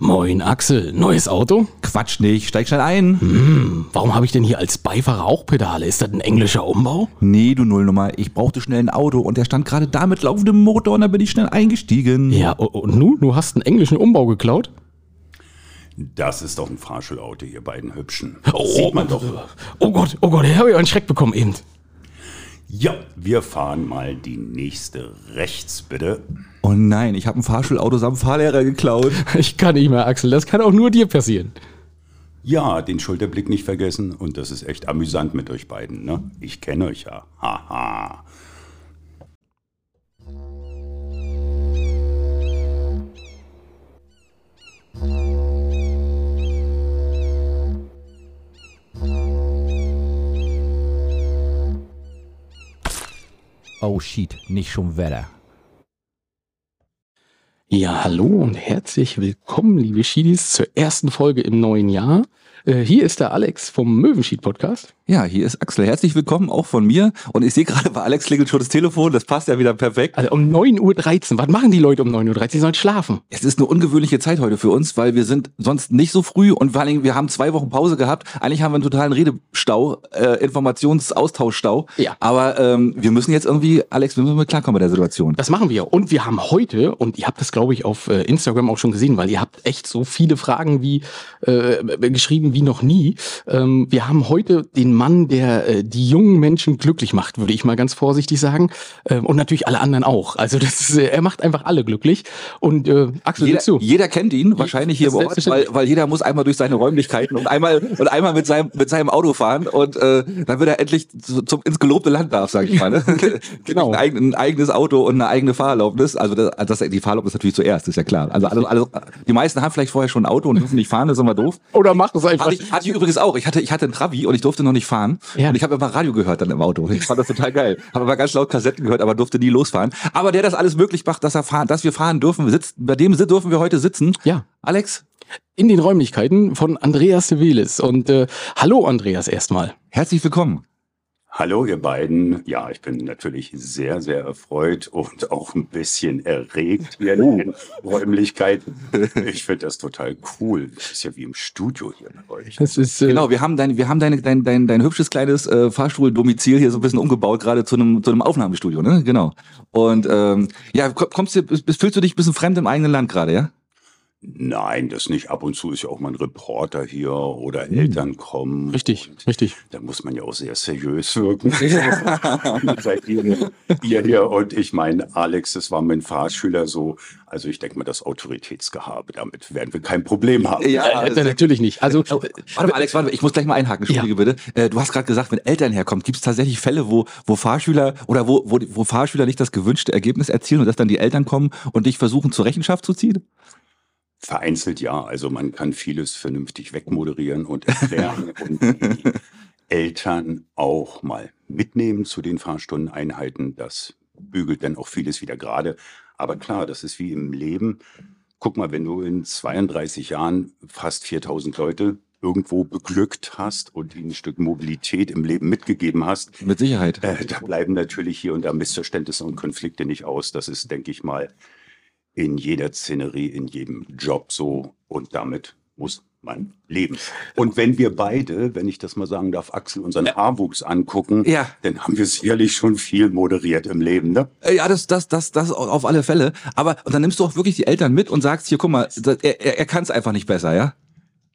Moin Axel, neues Auto? Quatsch nicht, steig schnell ein. Hm, warum habe ich denn hier als Beifahrer auch Pedale? Ist das ein englischer Umbau? Nee, du Nullnummer, ich brauchte schnell ein Auto und der stand gerade da mit laufendem Motor und da bin ich schnell eingestiegen. Ja, und nun? Du hast einen englischen Umbau geklaut? Das ist doch ein Fahrschulauto, ihr beiden Hübschen. Oh, Sieht man doch. Oh Gott, oh Gott, ich habe ja einen Schreck bekommen eben. Ja, wir fahren mal die nächste rechts, bitte. Oh nein, ich habe ein Fahrschulauto samt Fahrlehrer geklaut. Ich kann nicht mehr, Axel. Das kann auch nur dir passieren. Ja, den Schulterblick nicht vergessen. Und das ist echt amüsant mit euch beiden, ne? Ich kenne euch ja. Haha. Oh shit, nicht schon Wetter. Ja, hallo und herzlich willkommen, liebe Schiedis, zur ersten Folge im neuen Jahr. Äh, hier ist der Alex vom Möwenschied Podcast. Ja, hier ist Axel. Herzlich willkommen auch von mir. Und ich sehe gerade bei Alex klingelt schon das Telefon. Das passt ja wieder perfekt. Also um 9.13 Uhr. Was machen die Leute um 9.13 Uhr? Sie sollen schlafen. Es ist eine ungewöhnliche Zeit heute für uns, weil wir sind sonst nicht so früh und vor allen Dingen, wir haben zwei Wochen Pause gehabt. Eigentlich haben wir einen totalen Redestau, äh, Informationsaustauschstau. Ja. Aber ähm, wir müssen jetzt irgendwie, Alex, wir müssen mal klarkommen bei der Situation. Das machen wir. Und wir haben heute, und ihr habt das, glaube ich, auf äh, Instagram auch schon gesehen, weil ihr habt echt so viele Fragen wie äh, geschrieben wie noch nie. Ähm, wir haben heute den Mann, der äh, die jungen Menschen glücklich macht, würde ich mal ganz vorsichtig sagen. Ähm, und natürlich alle anderen auch. Also das ist, äh, er macht einfach alle glücklich. Und äh, Axel, jeder, du? jeder kennt ihn wahrscheinlich hier Ort, weil, weil jeder muss einmal durch seine Räumlichkeiten und einmal und einmal mit seinem mit seinem Auto fahren und äh, dann wird er endlich zu, zum ins gelobte Land darf, sage ich mal. Ne? genau. Ein, ein, eigenes Auto und eine eigene Fahrerlaubnis. Also das, das, die Fahrerlaubnis natürlich zuerst, ist ja klar. Also alle, alle, die meisten haben vielleicht vorher schon ein Auto und dürfen nicht fahren, das ist immer doof. Oder macht es einfach. Hatte ich, hatte ich übrigens auch. Ich hatte ich hatte ein Travi und ich durfte noch nicht fahren Ja. und ich habe immer Radio gehört dann im Auto. Ich fand das total geil. Habe aber ganz laut Kassetten gehört, aber durfte nie losfahren. Aber der das alles möglich macht, dass er fahren, dass wir fahren dürfen, sitzt, bei dem dürfen wir heute sitzen. Ja. Alex, In den Räumlichkeiten von Andreas de Velis. Und äh, hallo Andreas erstmal. herzlich willkommen. Hallo, ihr beiden. Ja, ich bin natürlich sehr, sehr erfreut und auch ein bisschen erregt hier in den Räumlichkeiten. Ich finde das total cool. Das ist ja wie im Studio hier bei euch. Das ist äh, Genau, wir haben dein, wir haben dein, dein, dein, dein hübsches kleines äh, Fahrstuhldomizil hier so ein bisschen umgebaut, gerade zu einem, zu einem Aufnahmestudio, ne? Genau. Und ähm, ja, komm- kommst du, bist- fühlst du dich ein bisschen fremd im eigenen Land gerade, ja? Nein, das nicht. Ab und zu ist ja auch mal ein Reporter hier oder Eltern kommen. richtig, richtig. Da muss man ja auch sehr seriös wirken. Seid ihr, ihr hier und ich meine, Alex, das war mein Fahrschüler so. Also ich denke mal, das Autoritätsgehabe, damit werden wir kein Problem haben. Ja, Äh, natürlich nicht. Also Oh, warte mal, Alex, warte mal, ich muss gleich mal einhaken, entschuldige bitte. Äh, du hast gerade gesagt, wenn Eltern herkommen, gibt es tatsächlich Fälle, wo, wo Fahrschüler oder wo, wo, wo Fahrschüler nicht das gewünschte Ergebnis erzielen und dass dann die Eltern kommen und dich versuchen zur Rechenschaft zu ziehen? Vereinzelt ja. Also man kann vieles vernünftig wegmoderieren und erklären und die Eltern auch mal mitnehmen zu den Fahrstundeneinheiten. Das bügelt dann auch vieles wieder gerade. Aber klar, das ist wie im Leben. Guck mal, wenn du in 32 Jahren fast 4000 Leute irgendwo beglückt hast und ihnen ein Stück Mobilität im Leben mitgegeben hast, Mit Sicherheit. äh, da bleiben natürlich hier und da Missverständnisse und Konflikte nicht aus. Das ist, denke ich mal, in jeder Szenerie, in jedem Job so. Und damit muss man leben. Und wenn wir beide, wenn ich das mal sagen darf, Axel, unseren Haarwuchs angucken, Ja. dann haben wir sicherlich schon viel moderiert im Leben. Ne? Äh, Ja, das, das, das, das auf alle Fälle. Aber und dann nimmst du auch wirklich die Eltern mit und sagst, hier, guck mal, er, er, er kann es einfach nicht besser, ja?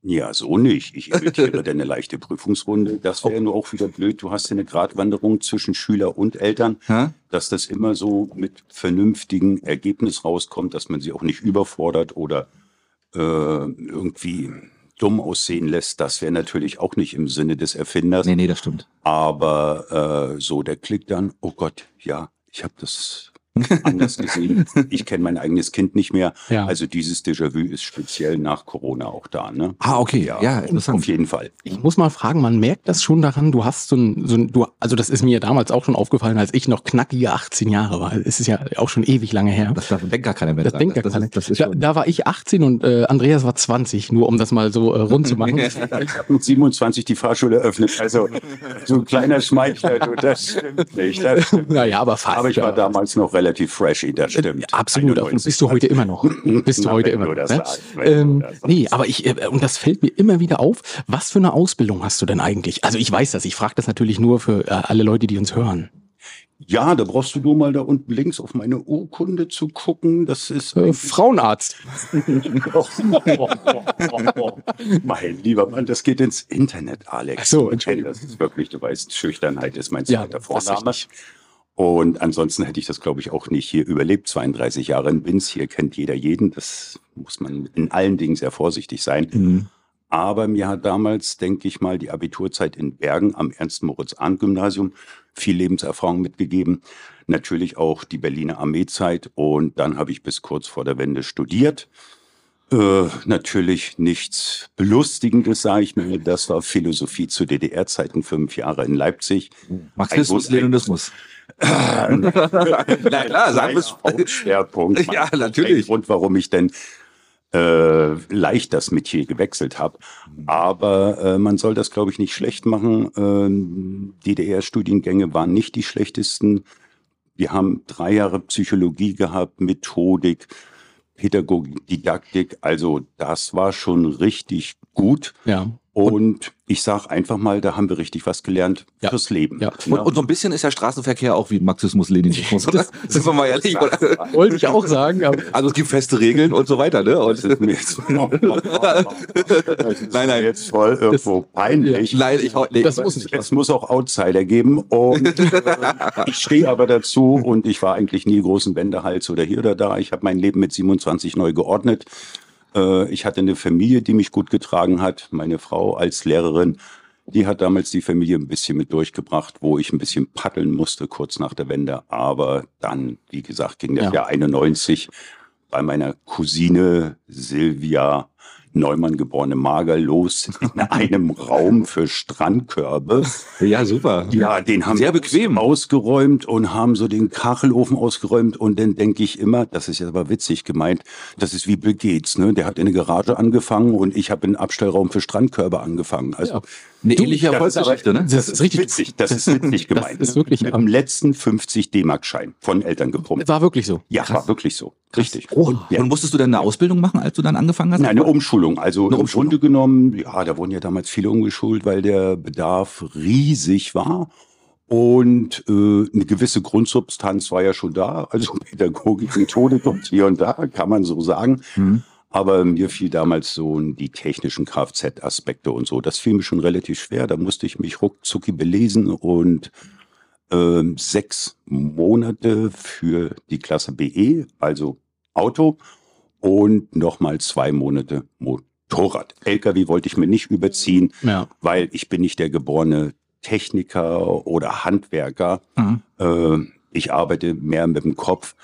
Ja, so nicht. Ich imitiere deine leichte Prüfungsrunde. Das wäre nur auch wieder blöd. Du hast ja eine Gratwanderung zwischen Schüler und Eltern, Hä? dass das immer so mit vernünftigen Ergebnis rauskommt, dass man sie auch nicht überfordert oder äh, irgendwie dumm aussehen lässt. Das wäre natürlich auch nicht im Sinne des Erfinders. Nee, nee, das stimmt. Aber äh, so der Klick dann, oh Gott, ja, ich habe das anders gesehen. Ich kenne mein eigenes Kind nicht mehr. Ja. Also dieses Déjà-vu ist speziell nach Corona auch da. Ne? Ah, okay. Ja, interessant. Auf jeden Fall. Ich muss mal fragen, man merkt das schon daran, du hast so ein, so ein du, also das ist mir damals auch schon aufgefallen, als ich noch knackige 18 Jahre war. Es ist ja auch schon ewig lange her. Das, das denkt gar keiner mehr Das dran. denkt gar das, keiner. Ist, das ist da, da war ich 18 und äh, Andreas war 20, nur um das mal so äh, rund zu machen. Ich habe mit 27 die Fahrschule eröffnet. Also so ein kleiner Schmeichler, du, das stimmt nicht. Das stimmt. naja, aber fast. Aber ich war ja. damals noch relativ freshy, das stimmt. Äh, absolut, 91. und bist du heute immer noch. Bist du heute immer noch. Ne? Ähm, nee, aber ich, äh, und das fällt mir immer wieder auf. Was für eine Ausbildung hast du denn eigentlich? Also ich weiß das, ich frage das natürlich nur für äh, alle Leute, die uns hören. Ja, da brauchst du nur mal da unten links auf meine Urkunde zu gucken. Das ist Äh, Frauenarzt. mein lieber Mann, das geht ins Internet, Alex. Ach so, Entschuldigung. Das ist wirklich, du weißt, Schüchternheit ist mein Ja, zweiter ist Vorname. Und ansonsten hätte ich das, glaube ich, auch nicht hier überlebt. 32 Jahre in Binz, hier kennt jeder jeden. Das muss man in allen Dingen sehr vorsichtig sein. Mhm. Aber mir hat damals, denke ich mal, die Abiturzeit in Bergen am Ernst-Moritz-Arndt-Gymnasium viel Lebenserfahrung mitgegeben. Natürlich auch die Berliner Armeezeit. Und dann habe ich bis kurz vor der Wende studiert. Äh, natürlich nichts Belustigendes, sage ich mir. Das war Philosophie zu DDR-Zeiten, fünf Jahre in Leipzig. Marxismus, Leninismus. Na klar, sagen wir es. Hauptschwerpunkt. Ja, natürlich. Grund, warum ich denn äh, leicht das Metier gewechselt habe. Aber äh, man soll das, glaube ich, nicht schlecht machen. Ähm, DDR-Studiengänge waren nicht die schlechtesten. Wir haben drei Jahre Psychologie gehabt, Methodik, Pädagogik, Didaktik. Also das war schon richtig gut. Ja. Und ich sage einfach mal, da haben wir richtig was gelernt Ja. fürs Leben. Ja. Und, und so ein bisschen ist der Straßenverkehr auch wie Marxismus, Leninismus, oder? Sind wir mal ehrlich? Wollte ich auch sagen, Also es gibt feste Regeln und so weiter, ne? Das Und, ist mir jetzt, das Nein, nein. jetzt voll irgendwo peinlich. nein, ich, nee, das muss nicht. Es muss auch Outsider geben und äh, ich stehe aber dazu und ich war eigentlich nie großen Wendehals oder hier oder da. Ich habe mein Leben mit 27 neu geordnet. Äh, ich hatte eine Familie, die mich gut getragen hat. Meine Frau als Lehrerin, die hat damals die Familie ein bisschen mit durchgebracht, wo ich ein bisschen paddeln musste kurz nach der Wende. Aber dann, wie gesagt, ging das Ja. Jahr 91 bei meiner Cousine Silvia Neumann geborene Mager los in einem Raum für Strandkörbe. ja, super. Ja, den haben Sehr bequem. ausgeräumt und haben so den Kachelofen ausgeräumt und dann denke ich immer, das ist jetzt aber witzig gemeint, das ist wie Bill Gates, ne? Der hat in der Garage angefangen und ich habe in Abstellraum für Strandkörbe angefangen. Also Ja. Eine Du, ähnliche das ist Erfolgsgeschichte, ne? das ist richtig. witzig, das ist witzig gemeint. ist ne? wirklich- mit dem letzten 50 D-Mark-Schein von Eltern gepumpt. war wirklich so. Ja, war wirklich so. Richtig. Oh, Ja. Und musstest du dann eine Ausbildung machen, als du dann angefangen hast? Nein, eine Umschulung. Also Eine im Umschulung. Grunde genommen, ja, da wurden ja damals viele umgeschult, weil der Bedarf riesig war. Und äh, eine gewisse Grundsubstanz war ja schon da, also Pädagogik, Methodik und hier und da, kann man so sagen. Mhm. Aber mir fiel damals so die technischen Kfz-Aspekte und so. Das fiel mir schon relativ schwer. Da musste ich mich ruckzucki belesen und ähm, sechs Monate für die Klasse BE, also Auto, und nochmal zwei Monate Motorrad. LKW wollte ich mir nicht überziehen, Ja. weil ich bin nicht der geborene Techniker oder Handwerker. Mhm. Äh, ich arbeite mehr mit dem Kopf.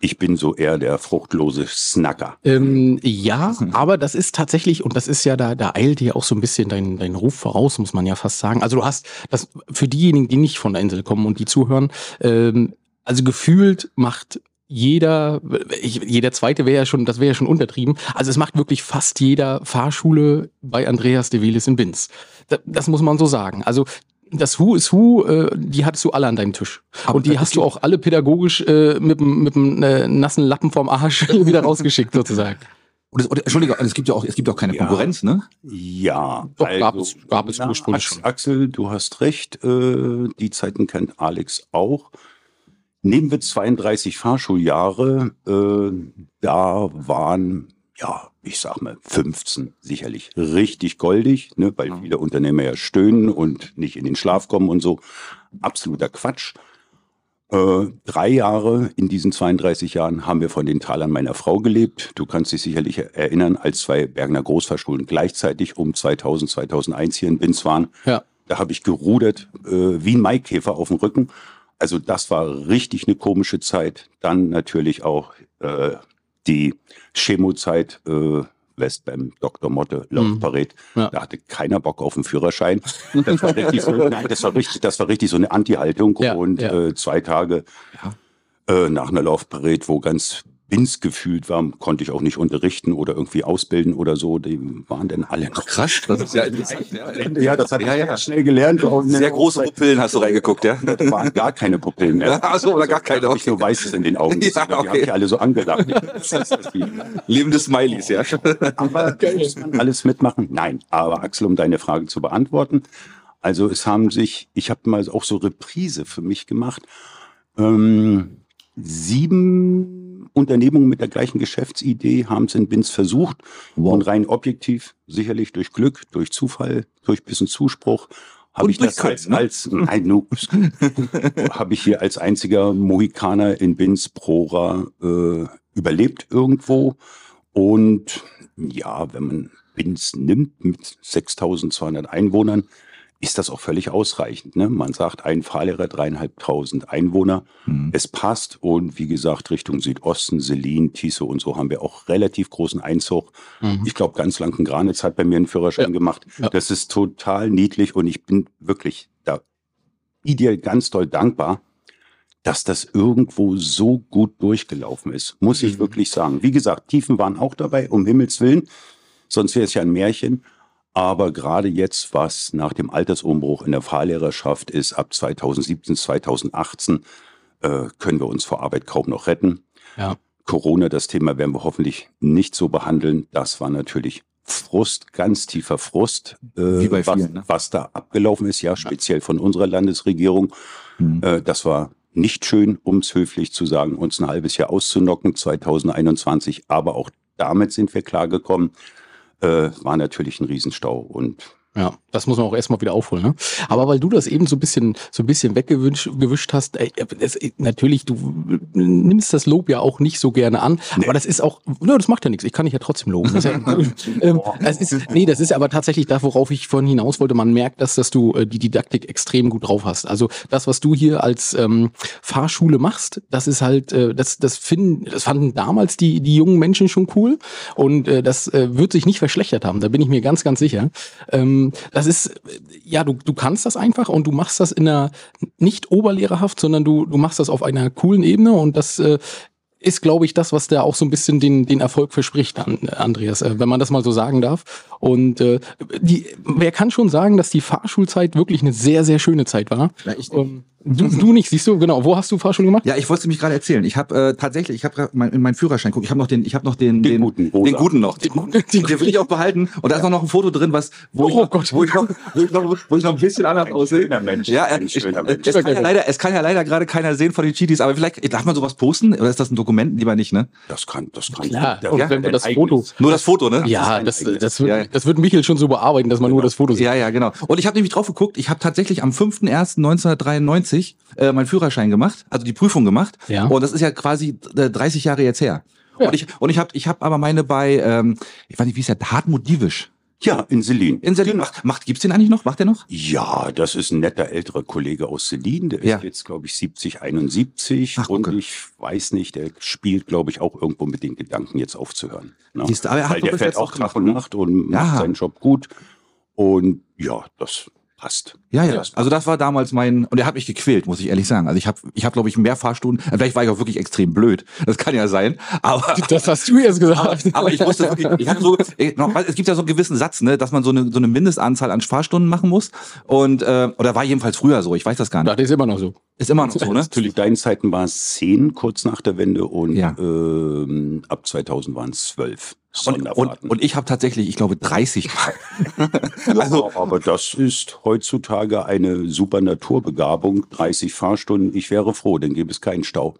Ich bin so eher der fruchtlose Snacker. Ähm, ja, aber das ist tatsächlich, und das ist ja, da, da eilt dir auch so ein bisschen dein, dein Ruf voraus, muss man ja fast sagen. Also du hast das für diejenigen, die nicht von der Insel kommen und die zuhören, ähm, also gefühlt macht jeder, ich, jeder zweite wäre ja schon, das wäre ja schon untertrieben. Also es macht wirklich fast jeder Fahrschule bei Andreas de Velis in Binz. Das, das muss man so sagen. Also das Who is Who, äh, die hattest du alle an deinem Tisch. Aber und die hast du auch alle pädagogisch äh, mit dem, äh, nassen Lappen vom Arsch wieder rausgeschickt sozusagen. Und es, und, Entschuldige, es gibt ja auch, es gibt auch keine Ja. Konkurrenz, ne? Ja, Doch, gab es- gab es na, ursprünglich schon. Axel, du hast recht, äh, die Zeiten kennt Alex auch. Nehmen wir 32 Fahrschuljahre, äh, da waren, ja, ich sag mal, 15 sicherlich richtig goldig, ne, weil viele Unternehmer ja stöhnen und nicht in den Schlaf kommen und so. Absoluter Quatsch. Äh, drei Jahre in diesen 32 Jahren haben wir von den Talern meiner Frau gelebt. Du kannst dich sicherlich erinnern, als zwei Bergner Großfahrschulen gleichzeitig um 2000, 2001 hier in Binz waren. Ja. Da habe ich gerudert äh, wie ein Maikäfer auf dem Rücken. Also das war richtig eine komische Zeit. Dann natürlich auch äh, die Chemozeit äh, West beim Dr. Motte Laufparade. Ja. Da hatte keiner Bock auf den Führerschein. Das war richtig so, nein, das war richtig, das war richtig so eine Anti-Haltung. Ja, und ja. Äh, zwei Tage äh, nach einer Laufparade, wo ganz Binz gefühlt war, konnte ich auch nicht unterrichten oder irgendwie ausbilden oder so. Die waren dann alle noch. Krass, das ist ja interessant. Ja, das hat Ja, ja. schnell gelernt. Sehr große Pupillen hast du reingeguckt, ja? Da waren gar keine Pupillen mehr. Ach so, oder gar keine, hab Ich okay. nur Weißes in den Augen. Ja, gesehen. Die okay. habe ich alle so angelacht. Das ist das Spiel. Lebende Smileys, ja. Aber muss man alles mitmachen? Nein. Aber Axel, um deine Frage zu beantworten. Also es haben sich, ich habe mal auch so Reprise für mich gemacht. Ähm, sieben Unternehmungen mit der gleichen Geschäftsidee haben es in Binz versucht. Wow. Und rein objektiv, sicherlich durch Glück, durch Zufall, durch bisschen Zuspruch, habe ich das als, ne? als nein, habe ich hier als einziger Mohikaner in Binz Prora äh, überlebt irgendwo. Und ja, wenn man Binz nimmt mit 6200 Einwohnern, ist das auch völlig ausreichend. Ne? Man sagt, ein Fahrlehrer, dreieinhalbtausend Einwohner. Hm. Es passt. Und wie gesagt, Richtung Südosten, Selin, Tiso und so haben wir auch relativ großen Einzug. Mhm. Ich glaube, ganz Granitz hat bei mir einen Führerschein Ja. gemacht. Ja. Das ist total niedlich und ich bin wirklich da ideal ganz doll dankbar, dass das irgendwo so gut durchgelaufen ist. Muss ich Mhm. wirklich sagen. Wie gesagt, Tiefen waren auch dabei, um Himmels Willen. Sonst wäre es ja ein Märchen. Aber gerade jetzt, was nach dem Altersumbruch in der Fahrlehrerschaft ist, ab 2017, 2018, äh, können wir uns vor Arbeit kaum noch retten. Ja. Corona, das Thema werden wir hoffentlich nicht so behandeln. Das war natürlich Frust, ganz tiefer Frust, äh, Wie bei was, vielen, ne? was da abgelaufen ist, ja, speziell von unserer Landesregierung. Hm. Äh, das war nicht schön, um es höflich zu sagen, uns ein halbes Jahr auszunocken, 2021. Aber auch damit sind wir klargekommen. Äh, war natürlich ein Riesenstau und Ja, das muss man auch erstmal wieder aufholen. Ne? Aber weil du das eben so ein bisschen, so ein bisschen weggewischt gewischt hast, ey, es, natürlich, du nimmst das Lob ja auch nicht so gerne an, aber das ist auch, ne, das macht ja nichts. Ich kann dich ja trotzdem loben. Das ist, ja, ähm, das ist, nee, das ist aber tatsächlich da, worauf ich vorhin hinaus wollte. Man merkt, dass, dass du äh, die Didaktik extrem gut drauf hast. Also das, was du hier als ähm, Fahrschule machst, das ist halt, äh, das, das finden, das fanden damals die, die jungen Menschen schon cool und äh, das äh, wird sich nicht verschlechtert haben. Da bin ich mir ganz, ganz sicher. Ähm, das ist, äh, ja, du, du kannst das einfach und du machst das in einer nicht oberlehrerhaft, sondern du, du machst das auf einer coolen Ebene und das äh, ist, glaube ich, das, was da auch so ein bisschen den, den Erfolg verspricht, an, Andreas, äh, wenn man das mal so sagen darf. Und äh, die, wer kann schon sagen, dass die Fahrschulzeit wirklich eine sehr, sehr schöne Zeit war? Ja, ich- ähm, du, du nicht, siehst du, genau. Wo hast du Fahrschule gemacht? Ja, ich wollte es nämlich gerade erzählen. Ich habe äh, tatsächlich, ich habe mein, in meinen Führerschein guck, ich habe noch den, ich habe noch den, Den guten, rosa. den guten noch, den, Den guten, guten, den den will ich auch behalten. Und da ist auch noch ein Foto drin, was, wo ich, Oh noch, Gott. wo ich noch, wo ich noch, wo ich noch ein bisschen anders aussehe. Mensch. Ja, äh, Ein ich, schöner Mensch. es, kann ja leider, es kann ja leider gerade keiner sehen von den Cheaties, aber vielleicht darf man sowas posten oder ist das ein Dokument? Lieber nicht, ne? Das kann, das kann. Klar, das und ist wenn wir das Foto- Nur das Foto, ne? Ja, das, eigenes. das, wird, Ja. das wird Michael schon so bearbeiten, dass man nur das Foto sieht. Ja, ja, genau. Und ich habe nämlich drauf geguckt, ich habe tatsächlich am 5.1.1993 äh, meinen Führerschein gemacht, also die Prüfung gemacht. Ja. Und das ist ja quasi äh, 30 Jahre jetzt her. Ja. Und ich, und ich habe ich hab aber meine bei, ähm, ich weiß nicht, wie ist der, Hartmut Diewisch. Ja, in Selin. In Selin. Macht, macht, gibt's den eigentlich noch? Macht der noch? Ja, das ist ein netter älterer Kollege aus Selin. Der Ja. ist jetzt, glaube ich, 70, 71. Ach, und okay. ich weiß nicht, der spielt, glaube ich, auch irgendwo mit den Gedanken, jetzt aufzuhören. Ne? Siehst du, aber er hat Weil der fährt auch Tag gemacht, und? Nacht und Ja. macht seinen Job gut. Und ja, das passt. Ja, ja. Also das war damals mein, und er hat mich gequält, muss ich ehrlich sagen. Also ich habe, ich hab, glaube ich, mehr Fahrstunden, vielleicht war ich auch wirklich extrem blöd, das kann ja sein, aber... Das hast du jetzt gesagt. Aber ich wusste wirklich, ich hatte so, ich, noch, es gibt ja so einen gewissen Satz, ne, dass man so eine, so eine Mindestanzahl an Fahrstunden machen muss. Und, äh, oder war jedenfalls früher so, ich weiß das gar nicht. Das ist immer noch so. Ist immer noch so, ne? Zu deinen Zeiten war es 10 kurz nach der Wende und Ja. ähm, ab 2000 waren es 12 Und, und, Sonderfahrten. und ich habe tatsächlich, ich glaube, 30 Mal. also, aber das ist heutzutage eine super Naturbegabung. 30 Fahrstunden, ich wäre froh, dann gäbe es keinen Stau.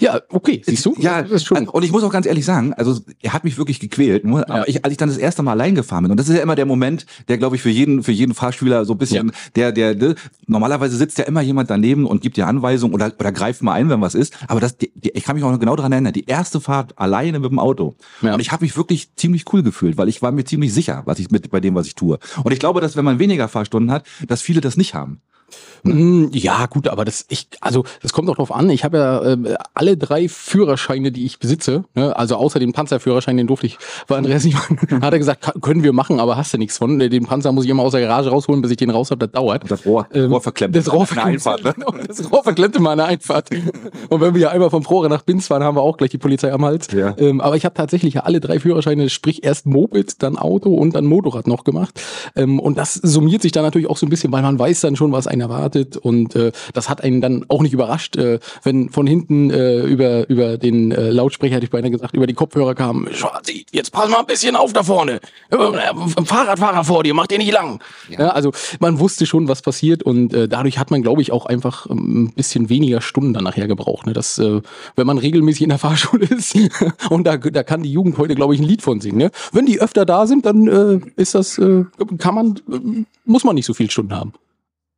Ja, okay, siehst du? Ja, das ist schon. und ich muss auch ganz ehrlich sagen, also er hat mich wirklich gequält. Nur, aber ich, als ich dann das erste Mal allein gefahren bin, und das ist ja immer der Moment, der, glaube ich, für jeden, für jeden Fahrschüler so ein bisschen, der, der, der, normalerweise sitzt ja immer jemand daneben und gibt dir Anweisungen oder, oder greift mal ein, wenn was ist. Aber das, die, die, ich kann mich auch noch genau daran erinnern, die erste Fahrt alleine mit dem Auto. Ja. Und ich habe mich wirklich ziemlich cool gefühlt, weil ich war mir ziemlich sicher, was ich mit bei dem, was ich tue. Und ich glaube, dass wenn man weniger Fahrstunden hat, dass viele das nicht haben. Mm, Ja, gut, aber das ich also das kommt auch drauf an. Ich habe ja äh, alle drei Führerscheine, die ich besitze, ne? also außer den Panzerführerschein, den durfte ich bei Andreas nicht machen. Hat er gesagt, "Ka- können wir machen, aber hast du nichts von. Den Panzer muss ich immer aus der Garage rausholen, bis ich den raus habe. Das dauert. Das Rohr, Ähm, Rohr verklemmt. Das Rohr Eine verklemmt, Einfahrt, ne? genau, das Rohr verklemmt immer eine Einfahrt. Und wenn wir ja einmal vom Prore nach Binz fahren, haben wir auch gleich die Polizei am Hals. Ja. Ähm, aber ich habe tatsächlich ja alle drei Führerscheine, sprich erst Moped, dann Auto und dann Motorrad noch gemacht. Ähm, und das summiert sich dann natürlich auch so ein bisschen, weil man weiß dann schon, was einen erwartet. Und äh, das hat einen dann auch nicht überrascht, äh, wenn von hinten äh, über, über den äh, Lautsprecher, hätte ich beinahe gesagt, über die Kopfhörer kam, Schwarzi, jetzt pass mal ein bisschen auf da vorne. Äh, Fahrradfahrer vor dir, mach dir nicht lang. Ja. also man wusste schon, was passiert und äh, dadurch hat man, glaube ich, auch einfach ähm, ein bisschen weniger Stunden dann nachher gebraucht. Ne? Das, äh, wenn man regelmäßig in der Fahrschule ist und da, da kann die Jugend heute, glaube ich, ein Lied von singen. Ne? Wenn die öfter da sind, dann äh, ist das, äh, kann man, äh, muss man nicht so viele Stunden haben.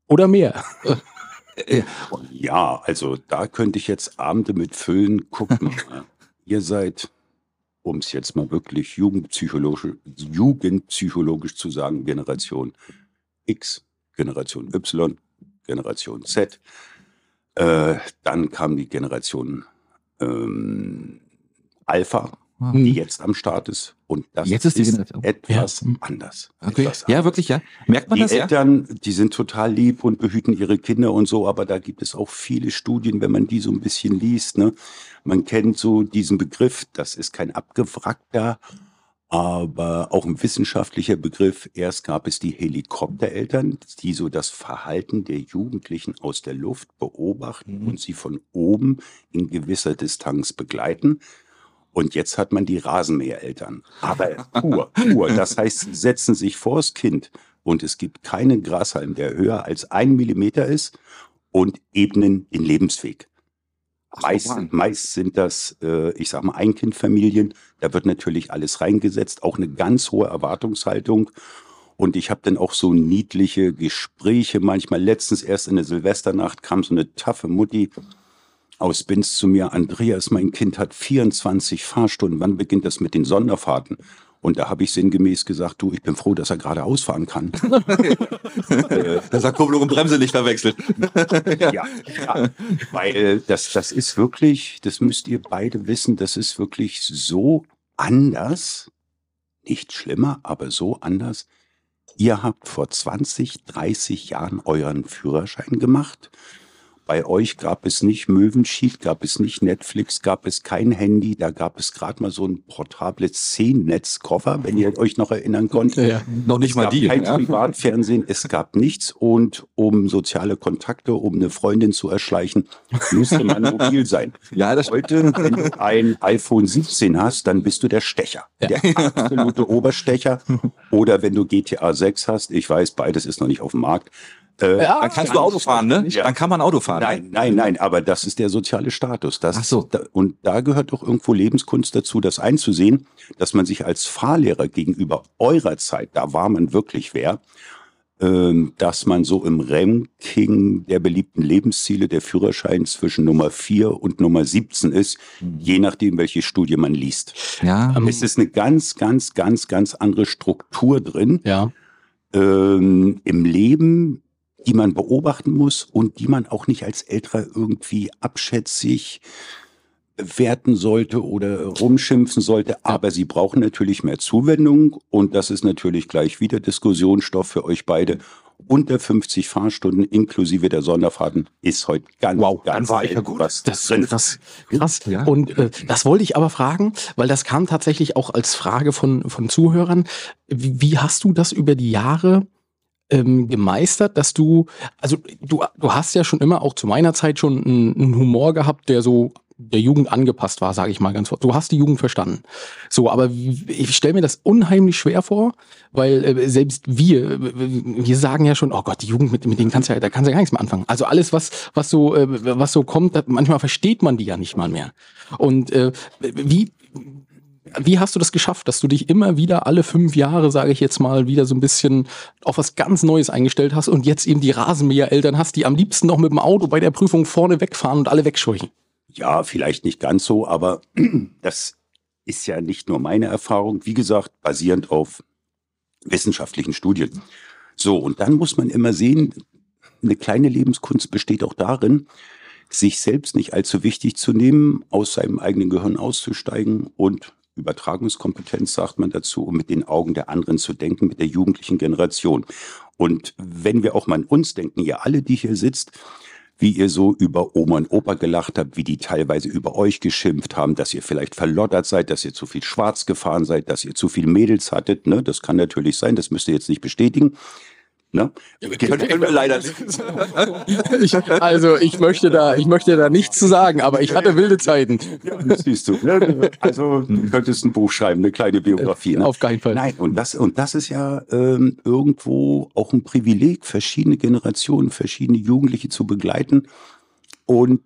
Oder mehr. Ja, also da könnte ich jetzt Abende mit füllen. Guckt mal, ihr seid, um es jetzt mal wirklich jugendpsychologisch, jugendpsychologisch zu sagen, Generation X, Generation Y, Generation Z. Äh, dann kam die Generation ähm, Alpha, die jetzt am Start ist. Und das Jetzt ist die Generation. etwas Ja. anders. Okay. Etwas Ja, wirklich, ja. Merkt man die das, ja? Eltern, die sind total lieb und behüten ihre Kinder und so, aber da gibt es auch viele Studien, wenn man die so ein bisschen liest. Ne? Man kennt so diesen Begriff, das ist kein abgewrackter, aber auch ein wissenschaftlicher Begriff. Erst gab es die Helikoptereltern, die so das Verhalten der Jugendlichen aus der Luft beobachten und sie von oben in gewisser Distanz begleiten. Und jetzt hat man die Rasenmähereltern. Aber pur, pur. Das heißt, sie setzen sich vors Kind und es gibt keinen Grashalm, der höher als ein Millimeter ist und ebnen den Lebensweg. Meist, meist sind das, äh, ich sag mal, Einkindfamilien. Da wird natürlich alles reingesetzt, auch eine ganz hohe Erwartungshaltung. Und ich habe dann auch so niedliche Gespräche. Manchmal letztens erst in der Silvesternacht kam so eine taffe Mutti aus Binz zu mir, Andreas, mein Kind hat 24 Fahrstunden, wann beginnt das mit den Sonderfahrten? Und da habe ich sinngemäß gesagt, du, ich bin froh, dass er gerade ausfahren kann. Das hat Kupplung und Bremse nicht verwechselt. ja, ja, weil das, das ist wirklich, das müsst ihr beide wissen, das ist wirklich so anders, nicht schlimmer, aber so anders. Ihr habt vor 20, 30 Jahren euren Führerschein gemacht. Bei euch gab es nicht Möwenschied, gab es nicht Netflix, gab es kein Handy, da gab es gerade mal so ein portables C-Netz-Koffer, wenn ihr euch noch erinnern konnt. Ja. Noch nicht Es mal gab die. kein Ja. Privatfernsehen, es gab nichts und um soziale Kontakte, um eine Freundin zu erschleichen, musste man mobil sein. Ja, das Heute, wenn du ein iPhone 17 hast, dann bist du der Stecher, der absolute Oberstecher. Oder wenn du GTA 6 hast, ich weiß, beides ist noch nicht auf dem Markt. Äh, Ja, Dann kannst du Auto fahren, ne? Ja. Dann kann man Auto fahren. Nein, nein, nein, aber das ist der soziale Status. Das, Ach so. Da, und da gehört doch irgendwo Lebenskunst dazu, das einzusehen, dass man sich als Fahrlehrer gegenüber eurer Zeit, da war man wirklich wer, ähm, dass man so im Ranking der beliebten Lebensziele der Führerschein zwischen Nummer 4 und Nummer 17 ist, je nachdem, welche Studie man liest. Ja. Es ist eine ganz, ganz, ganz, ganz andere Struktur drin Ja. ähm, im Leben, die man beobachten muss und die man auch nicht als Älterer irgendwie abschätzig bewerten sollte oder rumschimpfen sollte. Aber sie brauchen natürlich mehr Zuwendung und das ist natürlich gleich wieder Diskussionsstoff für euch beide. Unter 50 Fahrstunden inklusive der Sonderfahrten ist heute ganz, Wow, ganz dann war ich ja gut. was Das drin. ist krass. krass. Ja. Und äh, das wollte ich aber fragen, weil das kam tatsächlich auch als Frage von, von Zuhörern. Wie, wie hast du das über die Jahre ähm, gemeistert, dass du, also du, du hast ja schon immer auch zu meiner Zeit schon einen, einen Humor gehabt, der so der Jugend angepasst war, sage ich mal ganz. Du hast die Jugend verstanden. So, aber ich stelle mir das unheimlich schwer vor, weil äh, selbst wir, wir sagen ja schon, oh Gott, die Jugend mit, mit denen kannst ja, da kannst ja gar nichts mehr anfangen. Also alles, was was so äh, was so kommt, manchmal versteht man die ja nicht mal mehr. Und äh, wie wie hast du das geschafft, dass du dich immer wieder alle fünf Jahre, sage ich jetzt mal, wieder so ein bisschen auf was ganz Neues eingestellt hast und jetzt eben die Rasenmähereltern hast, die am liebsten noch mit dem Auto bei der Prüfung vorne wegfahren und alle wegscheuchen? Ja, vielleicht nicht ganz so, aber das ist ja nicht nur meine Erfahrung, wie gesagt, basierend auf wissenschaftlichen Studien. So, und dann muss man immer sehen, eine kleine Lebenskunst besteht auch darin, sich selbst nicht allzu wichtig zu nehmen, aus seinem eigenen Gehirn auszusteigen und Übertragungskompetenz sagt man dazu, um mit den Augen der anderen zu denken, mit der jugendlichen Generation. Und wenn wir auch mal an uns denken, ihr alle, die hier sitzt, wie ihr so über Oma und Opa gelacht habt, wie die teilweise über euch geschimpft haben, dass ihr vielleicht verloddert seid, dass ihr zu viel schwarz gefahren seid, dass ihr zu viel Mädels hattet. Ne? Das kann natürlich sein, das müsst ihr jetzt nicht bestätigen. Ne? Können, können wir leider nicht. ich, also ich möchte da, ich möchte da nichts zu sagen, aber ich hatte wilde Zeiten. Ja, das siehst du. Ne? Also du könntest ein Buch schreiben, eine kleine Biografie. Ne? Auf keinen Fall. Nein, und das, und das ist ja ähm, irgendwo auch ein Privileg, verschiedene Generationen, verschiedene Jugendliche zu begleiten und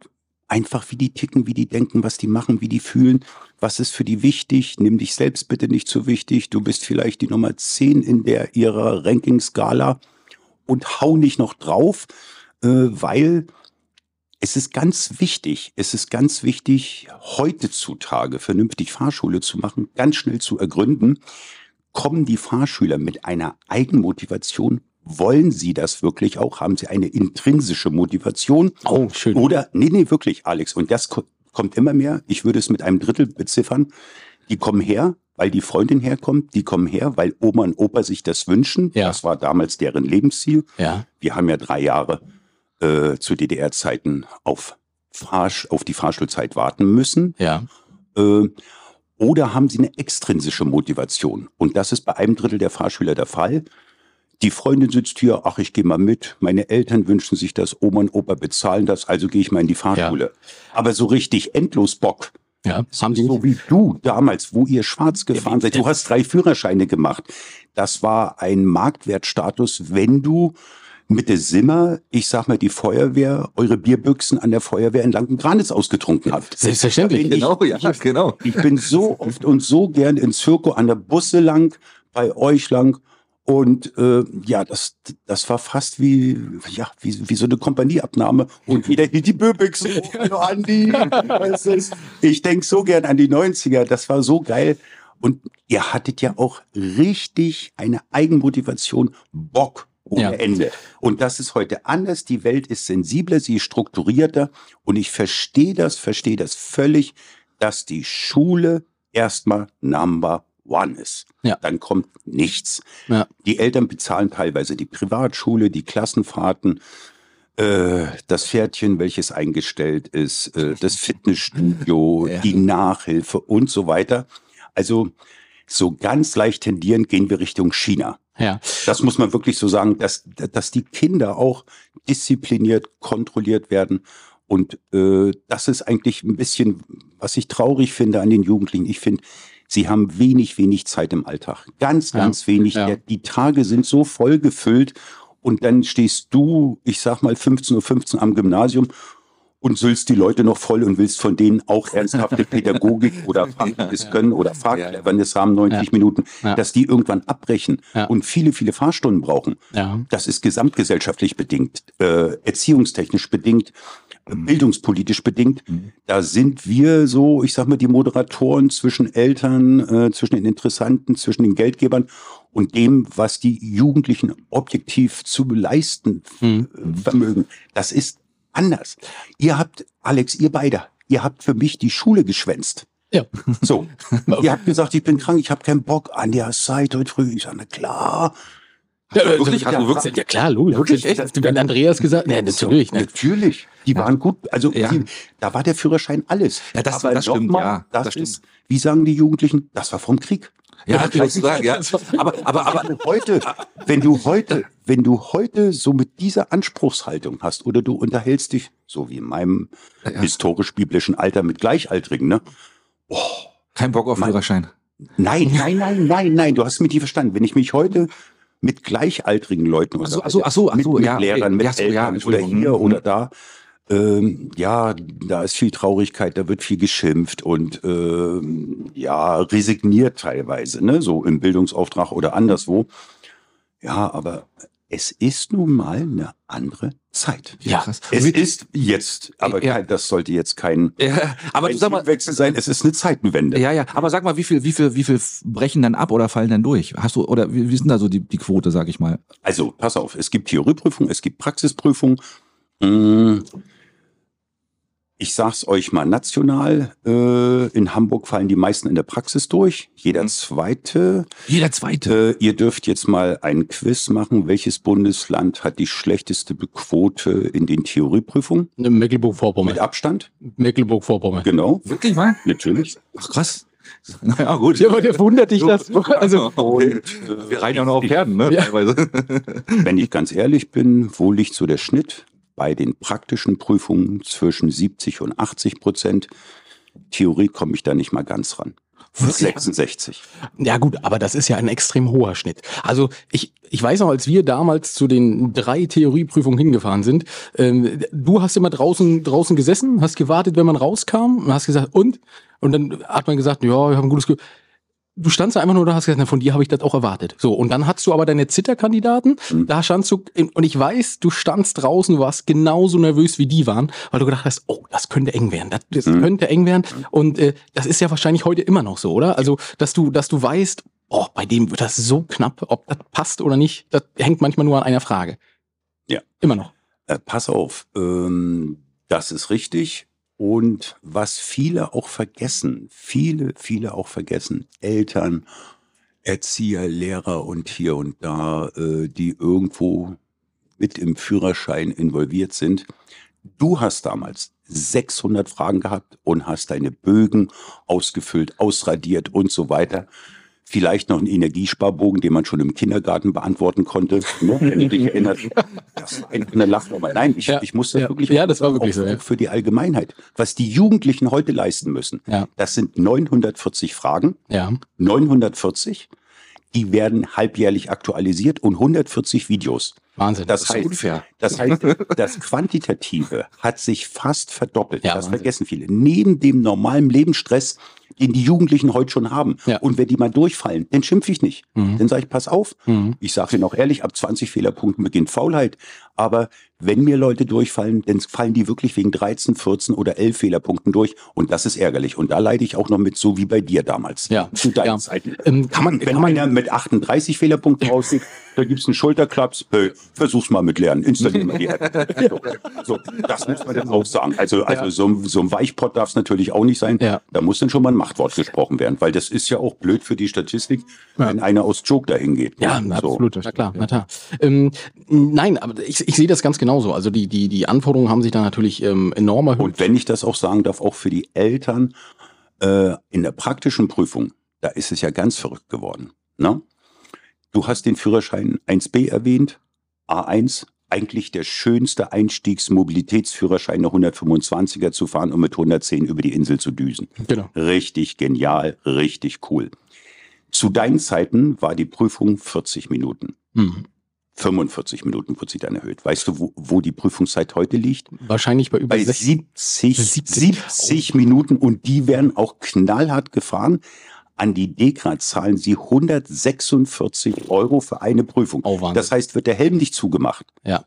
einfach wie die ticken, wie die denken, was die machen, wie die fühlen, was ist für die wichtig. Nimm dich selbst bitte nicht zu wichtig. Du bist vielleicht die Nummer 10 in der ihrer Ranking-Skala und hau nicht noch drauf, äh, weil es ist ganz wichtig, es ist ganz wichtig, heute zutage vernünftig Fahrschule zu machen, ganz schnell zu ergründen, kommen die Fahrschüler mit einer Eigenmotivation wollen Sie das wirklich auch? Haben Sie eine intrinsische Motivation? Oh, schön. Oder, nee, nee, wirklich, Alex. Und das kommt immer mehr. Ich würde es mit einem Drittel beziffern. Die kommen her, weil die Freundin herkommt. Die kommen her, weil Oma und Opa sich das wünschen. Ja. Das war damals deren Lebensziel. Ja. Wir haben ja drei Jahre äh, zu DDR-Zeiten auf, Fahrsch auf die Fahrschulzeit warten müssen. Ja. Äh, oder haben sie eine extrinsische Motivation? Und das ist bei einem Drittel der Fahrschüler der Fall. Die Freundin sitzt hier, ach, ich gehe mal mit. Meine Eltern wünschen sich das, Oma und Opa bezahlen das, also gehe ich mal in die Fahrschule. Ja. Aber so richtig endlos Bock. Ja, haben Sie so wie du damals, wo ihr schwarz gefahren seid. Du hast drei Führerscheine gemacht. Das war ein Marktwertstatus, wenn du mit der Simmer, ich sag mal, die Feuerwehr, eure Bierbüchsen an der Feuerwehr in Langen-Granitz ausgetrunken habt. Selbstverständlich. Ich, genau, ja, genau. Ich bin so oft und so gern in Zirko an der Busse lang, bei euch lang und äh, ja, das, das war fast wie, ja, wie, wie so eine Kompanieabnahme. Und wieder hielt die Böbix. Oh, hallo Andi. ich denk so gern an die 90er. Das war so geil. Und ihr hattet ja auch richtig eine Eigenmotivation, Bock ohne ja. Ende. Und das ist heute anders. Die Welt ist sensibler, sie ist strukturierter. Und ich verstehe das, verstehe das völlig, dass die Schule erstmal Number One ist. Ja. Dann kommt nichts. Ja. Die Eltern bezahlen teilweise die Privatschule, die Klassenfahrten, äh, das Pferdchen, welches eingestellt ist, äh, das Fitnessstudio, ja. die Nachhilfe und so weiter. Also so ganz leicht tendierend gehen wir Richtung China. Ja. Das muss man wirklich so sagen, dass, dass die Kinder auch diszipliniert, kontrolliert werden. Und äh, das ist eigentlich ein bisschen, was ich traurig finde an den Jugendlichen. Ich finde, Sie haben wenig, wenig Zeit im Alltag. Ganz, ganz ja, wenig. Ja. Die Tage sind so voll gefüllt und dann stehst du, ich sag mal 15.15 Uhr 15 am Gymnasium und süllst die Leute noch voll und willst von denen auch ernsthafte Pädagogik oder fachliches ja, Können oder Fahrcleverness haben, 90 ja. Minuten, ja. dass die irgendwann abbrechen und viele, viele Fahrstunden brauchen. Das ist gesamtgesellschaftlich bedingt, äh, erziehungstechnisch bedingt. Mhm. bildungspolitisch bedingt. Mhm. Da sind wir so, ich sag mal, die Moderatoren zwischen Eltern, äh, zwischen den Interessanten, zwischen den Geldgebern und dem, was die Jugendlichen objektiv zu leisten mhm. vermögen. Das ist anders. Ihr habt, Alex, ihr beide, ihr habt für mich die Schule geschwänzt. Ja. So. ihr habt gesagt, ich bin krank, ich habe keinen Bock an der Zeit heute früh. Ich sage, na klar, ja, also, wirklich? Hast du wirklich? Ja klar, logisch. Wirklich, echt? Hast du dann Andreas gesagt? Nee, natürlich. Ne? Natürlich. Die waren gut. Also ja. die, da war der Führerschein alles. Ja, das, Aber das stimmt. Mal, ja, das, das stimmt. ist, wie sagen die Jugendlichen? Das war vom Krieg. Ja, ja ich sagen, ja. Aber, aber, aber heute, wenn du heute, wenn du heute so mit dieser Anspruchshaltung hast oder du unterhältst dich, so wie in meinem ja, historisch-biblischen Alter mit Gleichaltrigen, ne? Oh, Kein Bock auf Führerschein. Nein, nein, nein, nein, nein, du hast mich nicht verstanden. Wenn ich mich heute mit gleichaltrigen Leuten oder so, ach so, ach so, ach so, mit, ja, mit Lehrern, mit ja, so, Eltern ja, oder hier mhm. oder da. Ähm, ja, da ist viel Traurigkeit, da wird viel geschimpft und ähm, ja, resigniert teilweise, ne, so im Bildungsauftrag oder anderswo. Ja, aber es ist nun mal eine andere Zeit. Ja. krass. Es ist jetzt, aber Ja. kein, das sollte jetzt kein, Ja, aber ein du sag mal, Wechsel sein. Es ist eine Zeitenwende. ja, ja, aber sag mal, wie viel, wie viel, wie viel brechen dann ab oder fallen dann durch? Hast du, oder wie, wie ist denn da so die, die Quote, sag ich mal? Also, pass auf, es gibt Theorieprüfung, es gibt Praxisprüfung. Mm, Ich sag's euch mal national. Äh, in Hamburg fallen die meisten in der Praxis durch. Jeder zweite. Jeder zweite. Äh, ihr dürft jetzt mal ein Quiz machen. Welches Bundesland hat die schlechteste Quote in den Theorieprüfungen? Mecklenburg-Vorpommern. Mit Abstand? Mecklenburg-Vorpommern. Genau, Wirklich mal? natürlich. Ach krass. Naja, gut. Ja, aber der wundert dich das. Also, Und, äh, wir reiten ja noch auf Pferden, ne? Ja. Teilweise. Wenn ich ganz ehrlich bin, wo liegt so der Schnitt? Bei den praktischen Prüfungen zwischen 70 und 80 Prozent. Theorie komme ich da nicht mal ganz ran. 66. Ja gut, aber das ist ja ein extrem hoher Schnitt. Also ich, ich weiß noch, als wir damals zu den drei Theorieprüfungen hingefahren sind, ähm, du hast immer draußen, draußen gesessen, hast gewartet, wenn man rauskam und hast gesagt, und? Und dann hat man gesagt, ja, ich habe ein gutes Gefühl. Du standst da einfach nur da, hast gesagt, na, von dir habe ich das auch erwartet. So, und dann hattest du aber deine Zitterkandidaten, Mhm. da standst du, und ich weiß, du standst draußen, warst genauso nervös wie die waren, weil du gedacht hast, oh, das könnte eng werden, das, das Mhm. könnte eng werden. Und äh, das ist ja wahrscheinlich heute immer noch so, oder? Also, dass du, dass du weißt, oh, bei dem wird das so knapp, ob das passt oder nicht, das hängt manchmal nur an einer Frage. Ja. Immer noch. Äh, pass auf, ähm, das ist richtig. Und was viele auch vergessen, viele, viele auch vergessen, Eltern, Erzieher, Lehrer und hier und da, äh, die irgendwo mit im Führerschein involviert sind. Du hast damals 600 Fragen gehabt und hast deine Bögen ausgefüllt, ausradiert und so weiter. Vielleicht noch einen Energiesparbogen, den man schon im Kindergarten beantworten konnte, ne, wenn du dich erinnerst. Das eine Lachnummer. Nein, ich, Ja. ich muss das Ja. wirklich Ja, das war wirklich auch, so, ja. für die Allgemeinheit. Was die Jugendlichen heute leisten müssen, Ja. das sind 940 Fragen, Ja. 940, die werden halbjährlich aktualisiert und 140 Videos. Wahnsinn. Das, ist heißt, unfair. das heißt, das Quantitative hat sich fast verdoppelt. Ja, das Wahnsinn. vergessen viele. Neben dem normalen Lebensstress, den die Jugendlichen heute schon haben. Ja. Und wenn die mal durchfallen, dann schimpfe ich nicht. Mhm. Dann sage ich, pass auf. Mhm. Ich sage Ihnen auch ehrlich, ab 20 Fehlerpunkten beginnt Faulheit. Aber wenn mir Leute durchfallen, dann fallen die wirklich wegen 13, 14 oder 11 Fehlerpunkten durch. Und das ist ärgerlich. Und da leide ich auch noch mit, so wie bei dir damals. Ja. Zu deinen Ja. Zeiten. Ähm, kann man, Wenn kann man, einer mit 38 Fehlerpunkten rausgeht, da gibt's einen Schulterklaps. Hey, versuch's mal mit Lernen. Installier mal die App. So, so, das muss man dann auch sagen. Also, also so, ein- so ein Weichpott darf's natürlich auch nicht sein. Ja. Da muss dann schon mal ein Machtwort gesprochen werden, weil das ist ja auch blöd für die Statistik, wenn einer aus Joke dahin geht. Ja, So. absolut, na klar, na klar. Ähm, nein, aber ich, ich sehe das ganz genauso. Also die, die, die Anforderungen haben sich da natürlich ähm, enorm erhöht. Und wenn ich das auch sagen darf, auch für die Eltern äh, in der praktischen Prüfung, da ist es ja ganz verrückt geworden. Ne? Du hast den Führerschein 1b erwähnt, A1, eigentlich der schönste Einstiegsmobilitätsführerschein, eine 125er zu fahren und mit 110 über die Insel zu düsen. Genau. Richtig genial, richtig cool. Zu deinen Zeiten war die Prüfung 40 Minuten. Mhm. 45 Minuten wird sie dann erhöht. Weißt du, wo, wo die Prüfungszeit heute liegt? Wahrscheinlich bei über bei 60. 70, 70. 70 Minuten und die werden auch knallhart gefahren. An die DEKRA zahlen sie 146 Euro für eine Prüfung. Oh, Wahnsinn. das heißt, wird der Helm nicht zugemacht. Ja.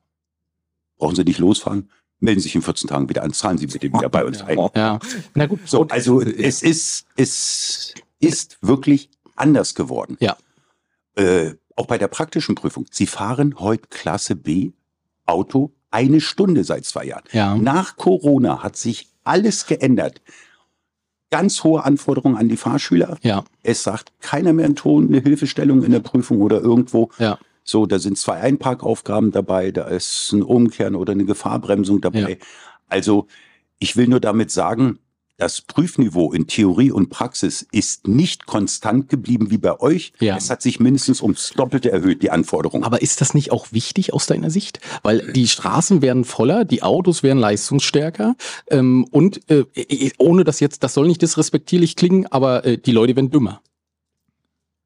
Brauchen Sie nicht losfahren, melden sich in 14 Tagen wieder an, zahlen Sie bitte wieder bei uns ein. Ja. Na gut. So, also es ist, es ist wirklich anders geworden. Ja. Äh, auch bei der praktischen Prüfung. Sie fahren heute Klasse B Auto eine Stunde seit zwei Jahren. Ja. Nach Corona hat sich alles geändert. Ganz hohe Anforderungen an die Fahrschüler. Ja. Es sagt keiner mehr einen Ton, eine Hilfestellung in der Prüfung oder irgendwo. Ja. So, da sind zwei Einparkaufgaben dabei, da ist ein Umkehren oder eine Gefahrbremsung dabei. Ja. Also, ich will nur damit sagen, das Prüfniveau in Theorie und Praxis ist nicht konstant geblieben wie bei euch. Ja. Es hat sich mindestens ums Doppelte erhöht, die Anforderungen. Aber ist das nicht auch wichtig aus deiner Sicht? Weil die Straßen werden voller, die Autos werden leistungsstärker ähm, und äh, ohne das jetzt, das soll nicht disrespektierlich klingen, aber äh, die Leute werden dümmer.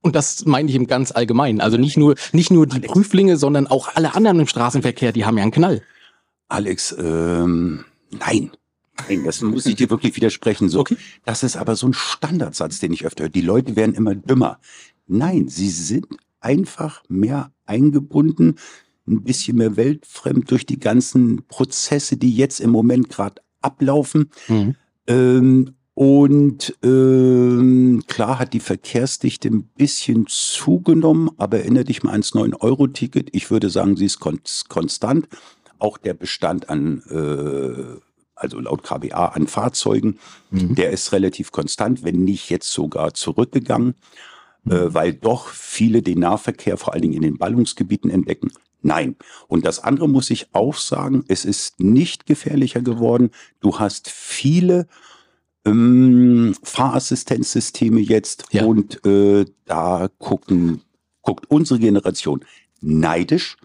Und das meine ich im ganz allgemeinen. Also nicht nur, nicht nur die Prüflinge, sondern auch alle anderen im Straßenverkehr, die haben ja einen Knall. Alex, ähm, nein. Das muss ich dir wirklich widersprechen. So, Okay. Das ist aber so ein Standardsatz, den ich öfter höre. Die Leute werden immer dümmer. Nein, sie sind einfach mehr eingebunden. ein bisschen mehr weltfremd durch die ganzen Prozesse, die jetzt im Moment gerade ablaufen. Mhm. Ähm, und ähm, klar hat die Verkehrsdichte ein bisschen zugenommen, aber erinnere dich mal ans 9-Euro-Ticket. Ich würde sagen, sie ist kon konstant. Auch der Bestand an, äh, also laut KBA an Fahrzeugen, mhm. der ist relativ konstant, wenn nicht jetzt sogar zurückgegangen, äh, mhm. weil doch viele den Nahverkehr vor allen Dingen in den Ballungsgebieten entdecken. Nein. Und das andere muss ich auch sagen, es ist nicht gefährlicher geworden. Du hast viele ähm, Fahrassistenzsysteme jetzt ja. und äh, da gucken, guckt unsere Generation neidisch,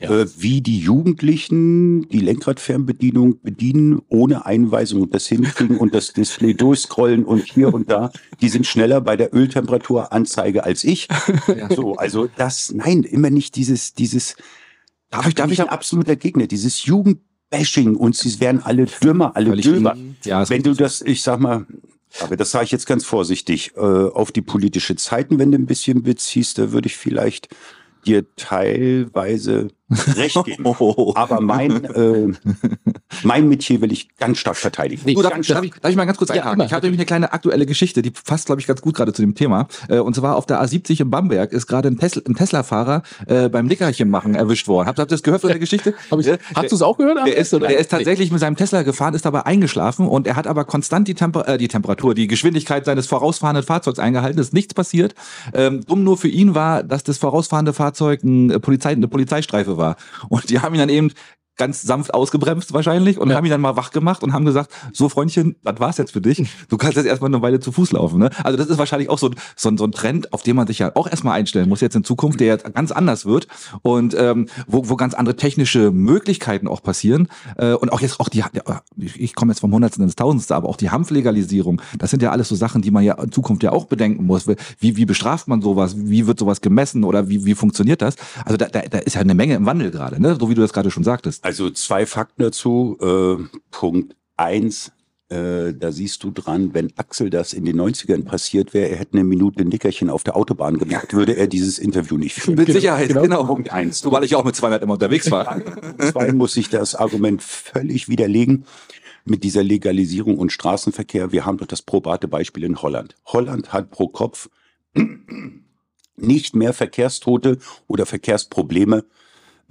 ja. äh, wie die Jugendlichen die Lenkradfernbedienung bedienen, ohne Einweisung und das hinkriegen und das Display durchscrollen und hier und da. Die sind schneller bei der Öltemperaturanzeige als ich. Ja. So, also das, nein, immer nicht dieses, dieses, darf ich, darf ich ein absoluter Gegner, dieses Jugend Bashing und sie wären alle dümmer, alle dümmer. Ja, Wenn du das, ich sag mal, aber das sage ich jetzt ganz vorsichtig, äh, auf die politische Zeitenwende ein bisschen beziehst, da würde ich vielleicht dir teilweise recht geben. Aber mein, äh, mein Metier will ich ganz stark verteidigen. Nee, darf, darf, ich, darf ich mal ganz kurz ja, einhaken? Ich habe nämlich eine kleine aktuelle Geschichte, die passt, glaube ich, ganz gut gerade zu dem Thema. Äh, und zwar auf der A70 in Bamberg ist gerade ein, Tesla, ein Tesla-Fahrer äh, beim Nickerchen machen erwischt worden. Habt ihr das gehört von der Geschichte? ich, hast du es auch gehört? Der ist, der ist tatsächlich mit seinem Tesla gefahren, ist dabei eingeschlafen und er hat aber konstant die, Temper äh, die Temperatur, die Geschwindigkeit seines vorausfahrenden Fahrzeugs eingehalten. Ist nichts passiert. Ähm, dumm nur für ihn war, dass das vorausfahrende Fahrzeug ein Polizei, eine Polizeistreife war. Und die haben ihn dann eben ganz sanft ausgebremst wahrscheinlich und ja. haben ihn dann mal wach gemacht und haben gesagt, so Freundchen, das war's jetzt für dich. Du kannst jetzt erstmal eine Weile zu Fuß laufen. Ne? Also das ist wahrscheinlich auch so, so, so ein Trend, auf den man sich ja auch erstmal einstellen muss jetzt in Zukunft, der jetzt ganz anders wird und ähm, wo, wo ganz andere technische Möglichkeiten auch passieren. Äh, und auch jetzt auch die, ich komme jetzt vom Hundertsten ins Tausendste, aber auch die Hanflegalisierung, das sind ja alles so Sachen, die man ja in Zukunft ja auch bedenken muss. Wie, wie bestraft man sowas? Wie wird sowas gemessen oder wie, wie funktioniert das? Also da, da, da ist ja eine Menge im Wandel gerade, ne? so wie du das gerade schon sagtest. Also zwei Fakten dazu. Äh, Punkt eins, äh, da siehst du dran, wenn Axel das in den 90ern passiert wäre, er hätte eine Minute Nickerchen auf der Autobahn gemacht, würde er dieses Interview nicht führen. Mit Sicherheit, genau. genau. Punkt eins. So, weil ich auch mit 200 immer unterwegs war. Zwei muss ich das Argument völlig widerlegen mit dieser Legalisierung und Straßenverkehr. Wir haben doch das probate Beispiel in Holland. Holland hat pro Kopf nicht mehr Verkehrstote oder Verkehrsprobleme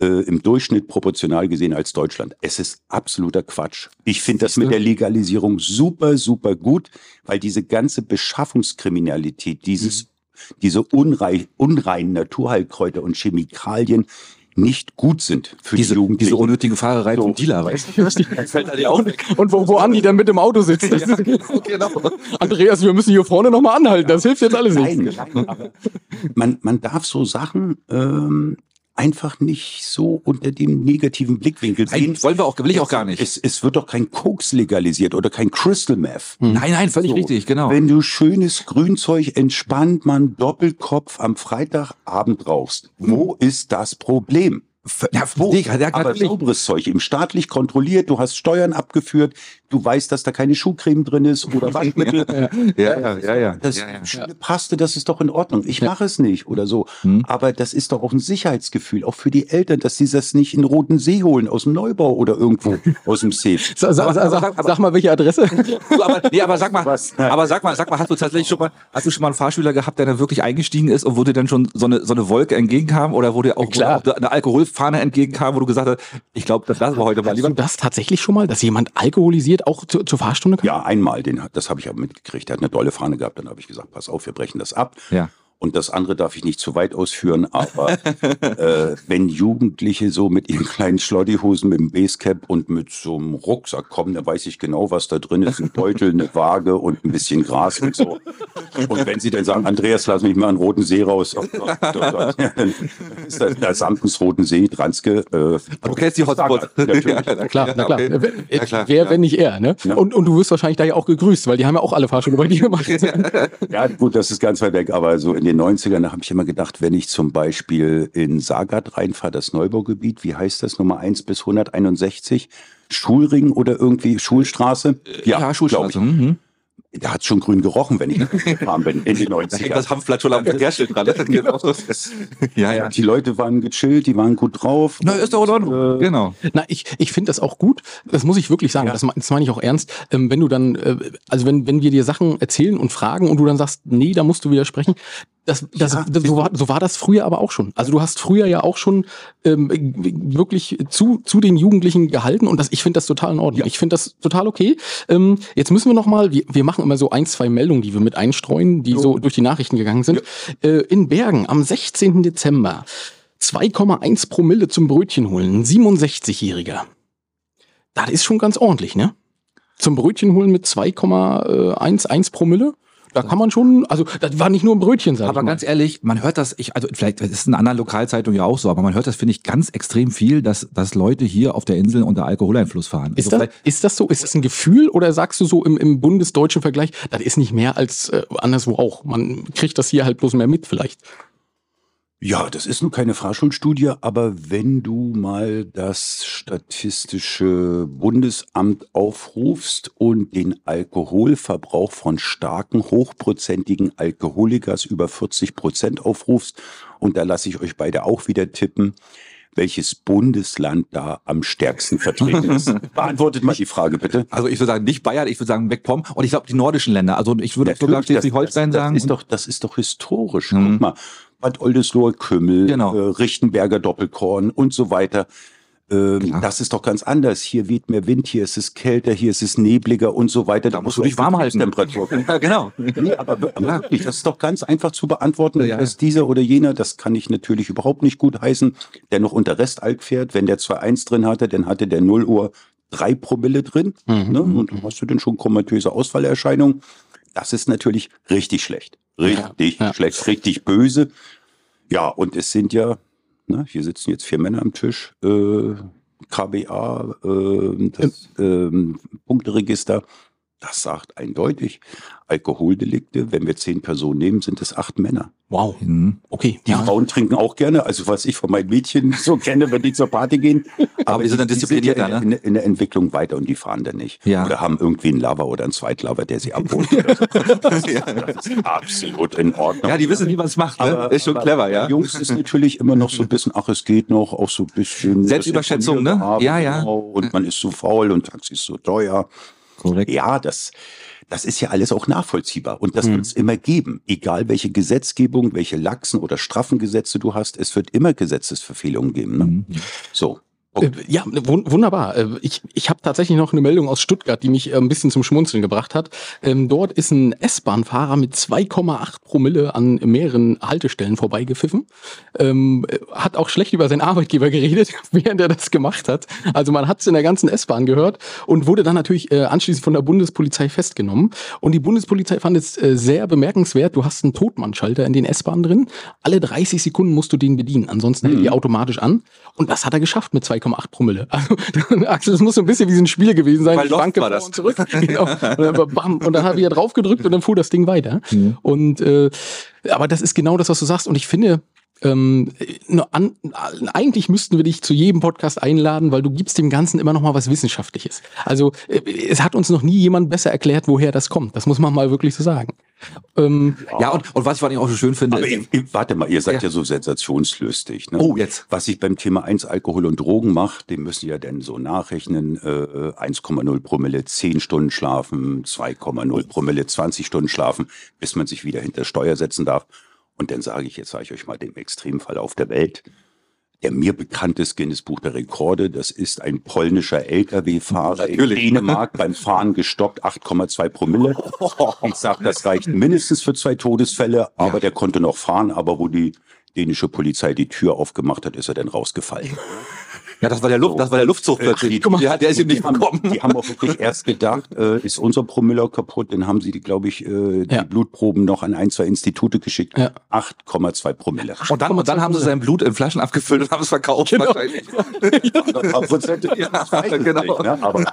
äh, im Durchschnitt proportional gesehen als Deutschland. Es ist absoluter Quatsch. Ich finde das mit der Legalisierung super, super gut, weil diese ganze Beschaffungskriminalität, dieses, mhm. diese unrein, unreinen Naturheilkräuter und Chemikalien, nicht gut sind für diese, die Jugendlichen. Diese unnötige Fahrerei so. vom Dealer, weißt du? fällt halt auch weg. Und wo, wo Andi dann mit dem Auto sitzt. ja, genau. Andreas, wir müssen hier vorne nochmal anhalten. Das hilft jetzt alles nicht. Nein, nein, aber man, man darf so Sachen ähm, einfach nicht so unter dem negativen Blickwinkel sehen. Nein, wollen wir auch, will ich auch gar nicht. Es, es wird doch kein Koks legalisiert oder kein Crystal Meth. Hm. Nein, nein, völlig so, richtig, genau. Wenn du schönes Grünzeug entspannt man Doppelkopf am Freitagabend rauchst, wo hm. ist das Problem? Ja, wo? Ja, aber sauberes Zeug, eben staatlich kontrolliert, du hast Steuern abgeführt, du weißt, dass da keine Schuhcreme drin ist oder Waschmittel. ja, ja, ja, ja. Das ja, ja. schöne Paste, das ist doch in Ordnung. Ich mache es nicht oder so. Hm. Aber das ist doch auch ein Sicherheitsgefühl, auch für die Eltern, dass sie das nicht in Roten See holen, aus dem Neubau oder irgendwo aus dem See. Sag, sag, sag, sag, mal, welche Adresse? aber, nee, aber sag mal, Was? aber sag mal, sag mal, hast du tatsächlich schon mal, hast du schon mal einen Fahrschüler gehabt, der da wirklich eingestiegen ist und wo dir dann schon so eine, so eine Wolke entgegenkam oder wo dir auch, Klar. Wo eine Alkohol Fahne entgegenkam, wo du gesagt hast, ich glaube, das lassen wir heute mal lieber. Hast du das tatsächlich schon mal, dass jemand alkoholisiert auch zu, zur Fahrstunde kam? Ja, einmal, den, das habe ich aber mitgekriegt. Er hat eine dolle Fahne gehabt, dann habe ich gesagt, pass auf, wir brechen das ab. Ja. Und das andere darf ich nicht zu weit ausführen, aber äh, wenn Jugendliche so mit ihren kleinen Schloddyhosen mit dem Basecap und mit so einem Rucksack kommen, dann weiß ich genau, was da drin ist. Ein Beutel, eine Waage und ein bisschen Gras und so. Und wenn sie dann sagen, Andreas, lass mich mal einen roten See raus, oh Gott, oh Gott, ja, dann ist das der Samtens Roten See, Dranske. Äh, du kennst die Hotspots. Natürlich. Ja, na klar, na klar. Okay. Ja, klar. Wer, wenn nicht er, ne? Ja. Und, und du wirst wahrscheinlich da ja auch gegrüßt, weil die haben ja auch alle Fahrschulen bei dir gemacht. ja, gut, das ist ganz weit weg, aber so in den den 90ern habe ich immer gedacht, wenn ich zum Beispiel in Sagat reinfahre, das Neubaugebiet, wie heißt das, Nummer 1 bis 161, Schulring oder irgendwie Schulstraße? Ja, ja Schulstraße. Mhm. Da hat's schon grün gerochen, wenn ich gefahren bin in den 90ern. Das Hanfblatt schon am Verkehrsschild dran. genau. ja, ja. Die Leute waren gechillt, die waren gut drauf. Na, ist doch in. Äh, genau. Na, ich, ich finde das auch gut. Das muss ich wirklich sagen. Ja. Das, das meine ich auch ernst. Ähm, wenn du dann, äh, also wenn, wenn wir dir Sachen erzählen und fragen und du dann sagst, nee, da musst du widersprechen. Das, das, Ja, so, war, so war das früher aber auch schon. Also du hast früher ja auch schon ähm, wirklich zu, zu den Jugendlichen gehalten und das, ich finde das total in Ordnung. Ja. Ich finde das total okay. Ähm, jetzt müssen wir noch mal, wir, wir machen immer so ein, zwei Meldungen, die wir mit einstreuen, die so durch die Nachrichten gegangen sind. Äh, in Bergen am 16. Dezember 2,1 Promille zum Brötchen holen, ein 67-Jähriger. Das ist schon ganz ordentlich, ne? Zum Brötchen holen mit 2,11 Promille. Da kann man schon, also das war nicht nur ein Brötchen, sag Aber ich mal. ganz ehrlich, man hört das, ich, also vielleicht ist in anderen Lokalzeitungen ja auch so, aber man hört das, finde ich, ganz extrem viel, dass, dass Leute hier auf der Insel unter Alkoholeinfluss fahren. Ist, Also das, ist das so? Ist das ein Gefühl oder sagst du so im, im bundesdeutschen Vergleich, das ist nicht mehr als äh, anderswo auch? Man kriegt das hier halt bloß mehr mit vielleicht. Ja, das ist nun keine Fahrschulstudie, aber wenn du mal das Statistische Bundesamt aufrufst und den Alkoholverbrauch von starken, hochprozentigen Alkoholikers über 40 Prozent aufrufst, und da lasse ich euch beide auch wieder tippen, welches Bundesland da am stärksten vertreten ist. Beantwortet mal die Frage bitte. Also ich würde sagen, nicht Bayern, ich würde sagen MacPom und ich glaube die nordischen Länder. Also ich würde sogar Natürlich, das- Schleswig-Holstein sagen. Das ist, doch, das ist doch historisch. Mhm. Guck mal, Bad Oldesloe, Kümmel, Genau. äh, Richtenberger Doppelkorn und so weiter. Ähm, das ist doch ganz anders. Hier weht mehr Wind, hier ist es kälter, hier ist es nebliger und so weiter. Da musst du dich warm halten. Temperatur. ja, genau. Nee, aber aber wirklich, das ist doch ganz einfach zu beantworten, Ja, dass dieser oder jener, das kann ich natürlich überhaupt nicht gut heißen, der noch unter Restalk fährt. Wenn der 2,1 drin hatte, dann hatte der 0 Uhr 3 Promille drin. Mhm. Ne? Und dann hast du dann schon komatöse Ausfallerscheinungen. Das ist natürlich richtig schlecht. Richtig Ja, ja. schlecht, richtig böse. Ja, und es sind ja, ne, hier sitzen jetzt vier Männer am Tisch, äh, KBA, äh, das ähm, Punkteregister, das sagt eindeutig, Alkoholdelikte, wenn wir zehn Personen nehmen, sind es acht Männer. Wow. Mhm. Okay. Die ja. Frauen trinken auch gerne, also was ich von meinen Mädchen so kenne, wenn die zur Party gehen. Aber die sind dann ja disziplinierter, in, ne? in, in der Entwicklung weiter und die fahren dann nicht. Ja. Oder haben irgendwie einen Lover oder einen Zweitlover, der sie abholt. das ist absolut in Ordnung. Ja, die wissen, wie man es macht. Ne? ist schon aber clever, ja. Jungs ist natürlich immer noch so ein bisschen, ach, es geht noch, auch so ein bisschen. Selbstüberschätzung, das ne? Ja, ja. Genau, und man ist so faul und Taxi ist so teuer. Korrekt. Ja, das, das ist ja alles auch nachvollziehbar. Und das Mhm. wird es immer geben. Egal welche Gesetzgebung, welche laxen oder straffen Gesetze du hast, es wird immer Gesetzesverfehlungen geben. Ne? Mhm. So. Äh, Ja, wun- wunderbar. Äh, Ich, ich habe tatsächlich noch eine Meldung aus Stuttgart, die mich äh, ein bisschen zum Schmunzeln gebracht hat. Ähm, dort ist ein S-Bahn-Fahrer mit 2,8 Promille an mehreren Haltestellen vorbeigepfiffen. Ähm, äh, hat auch schlecht über seinen Arbeitgeber geredet, während er das gemacht hat. Also man hat es in der ganzen S-Bahn gehört und wurde dann natürlich äh, anschließend von der Bundespolizei festgenommen. Und die Bundespolizei fand es äh, sehr bemerkenswert. Du hast einen Totmannschalter in den S-Bahnen drin. Alle 30 Sekunden musst du den bedienen. Ansonsten hält die automatisch an. Und das hat er geschafft mit 2,8 Promille. Also, Axel, das muss so ein bisschen wie so ein Spiel gewesen sein. Lost Schwanke war das. Und, zurück. genau. und, dann, bam, und dann habe ich ja drauf gedrückt und dann fuhr das Ding weiter. Und äh, aber das ist genau das, was du sagst. Und ich finde, ähm, an, eigentlich müssten wir dich zu jedem Podcast einladen, weil du gibst dem Ganzen immer noch mal was Wissenschaftliches. Also äh, es hat uns noch nie jemand besser erklärt, woher das kommt. Das muss man mal wirklich so sagen. Ähm, Ja, und, und was ich vor allem auch so schön finde, Aber ist, ihr, ihr, warte mal, ihr seid Ja. ja, so sensationslustig. Ne? Oh, jetzt. Was ich beim Thema 1 Alkohol und Drogen mache, den müssen ja dann so nachrechnen, äh, 1,0 Promille 10 Stunden schlafen, 2,0 Promille 20 Stunden schlafen, bis man sich wieder hinter Steuer setzen darf. Und dann sage ich, jetzt sage ich euch mal den Extremfall auf der Welt. Der mir bekanntes Guinness Buch der Rekorde, das ist ein polnischer Lkw-Fahrer in. Dänemark beim Fahren gestoppt, 8,2 Promille. Ich sage, das reicht mindestens für zwei Todesfälle, aber der konnte noch fahren, aber wo die dänische Polizei die Tür aufgemacht hat, ist er dann rausgefallen. ja, das war der Luft, das war der Luftzug plötzlich. mal. ja, der ist ihm nicht bekommen. die haben auch wirklich erst gedacht, äh, ist unser Promille kaputt, dann haben sie, glaube ich, äh, die Ja. Blutproben noch an ein, zwei Institute geschickt. Ja. 8,2 Promille. Und dann, und dann haben sie sein Blut in Flaschen abgefüllt und haben es verkauft. wahrscheinlich. Ein paar Prozent, ich weiß es genau. nicht, ne? aber,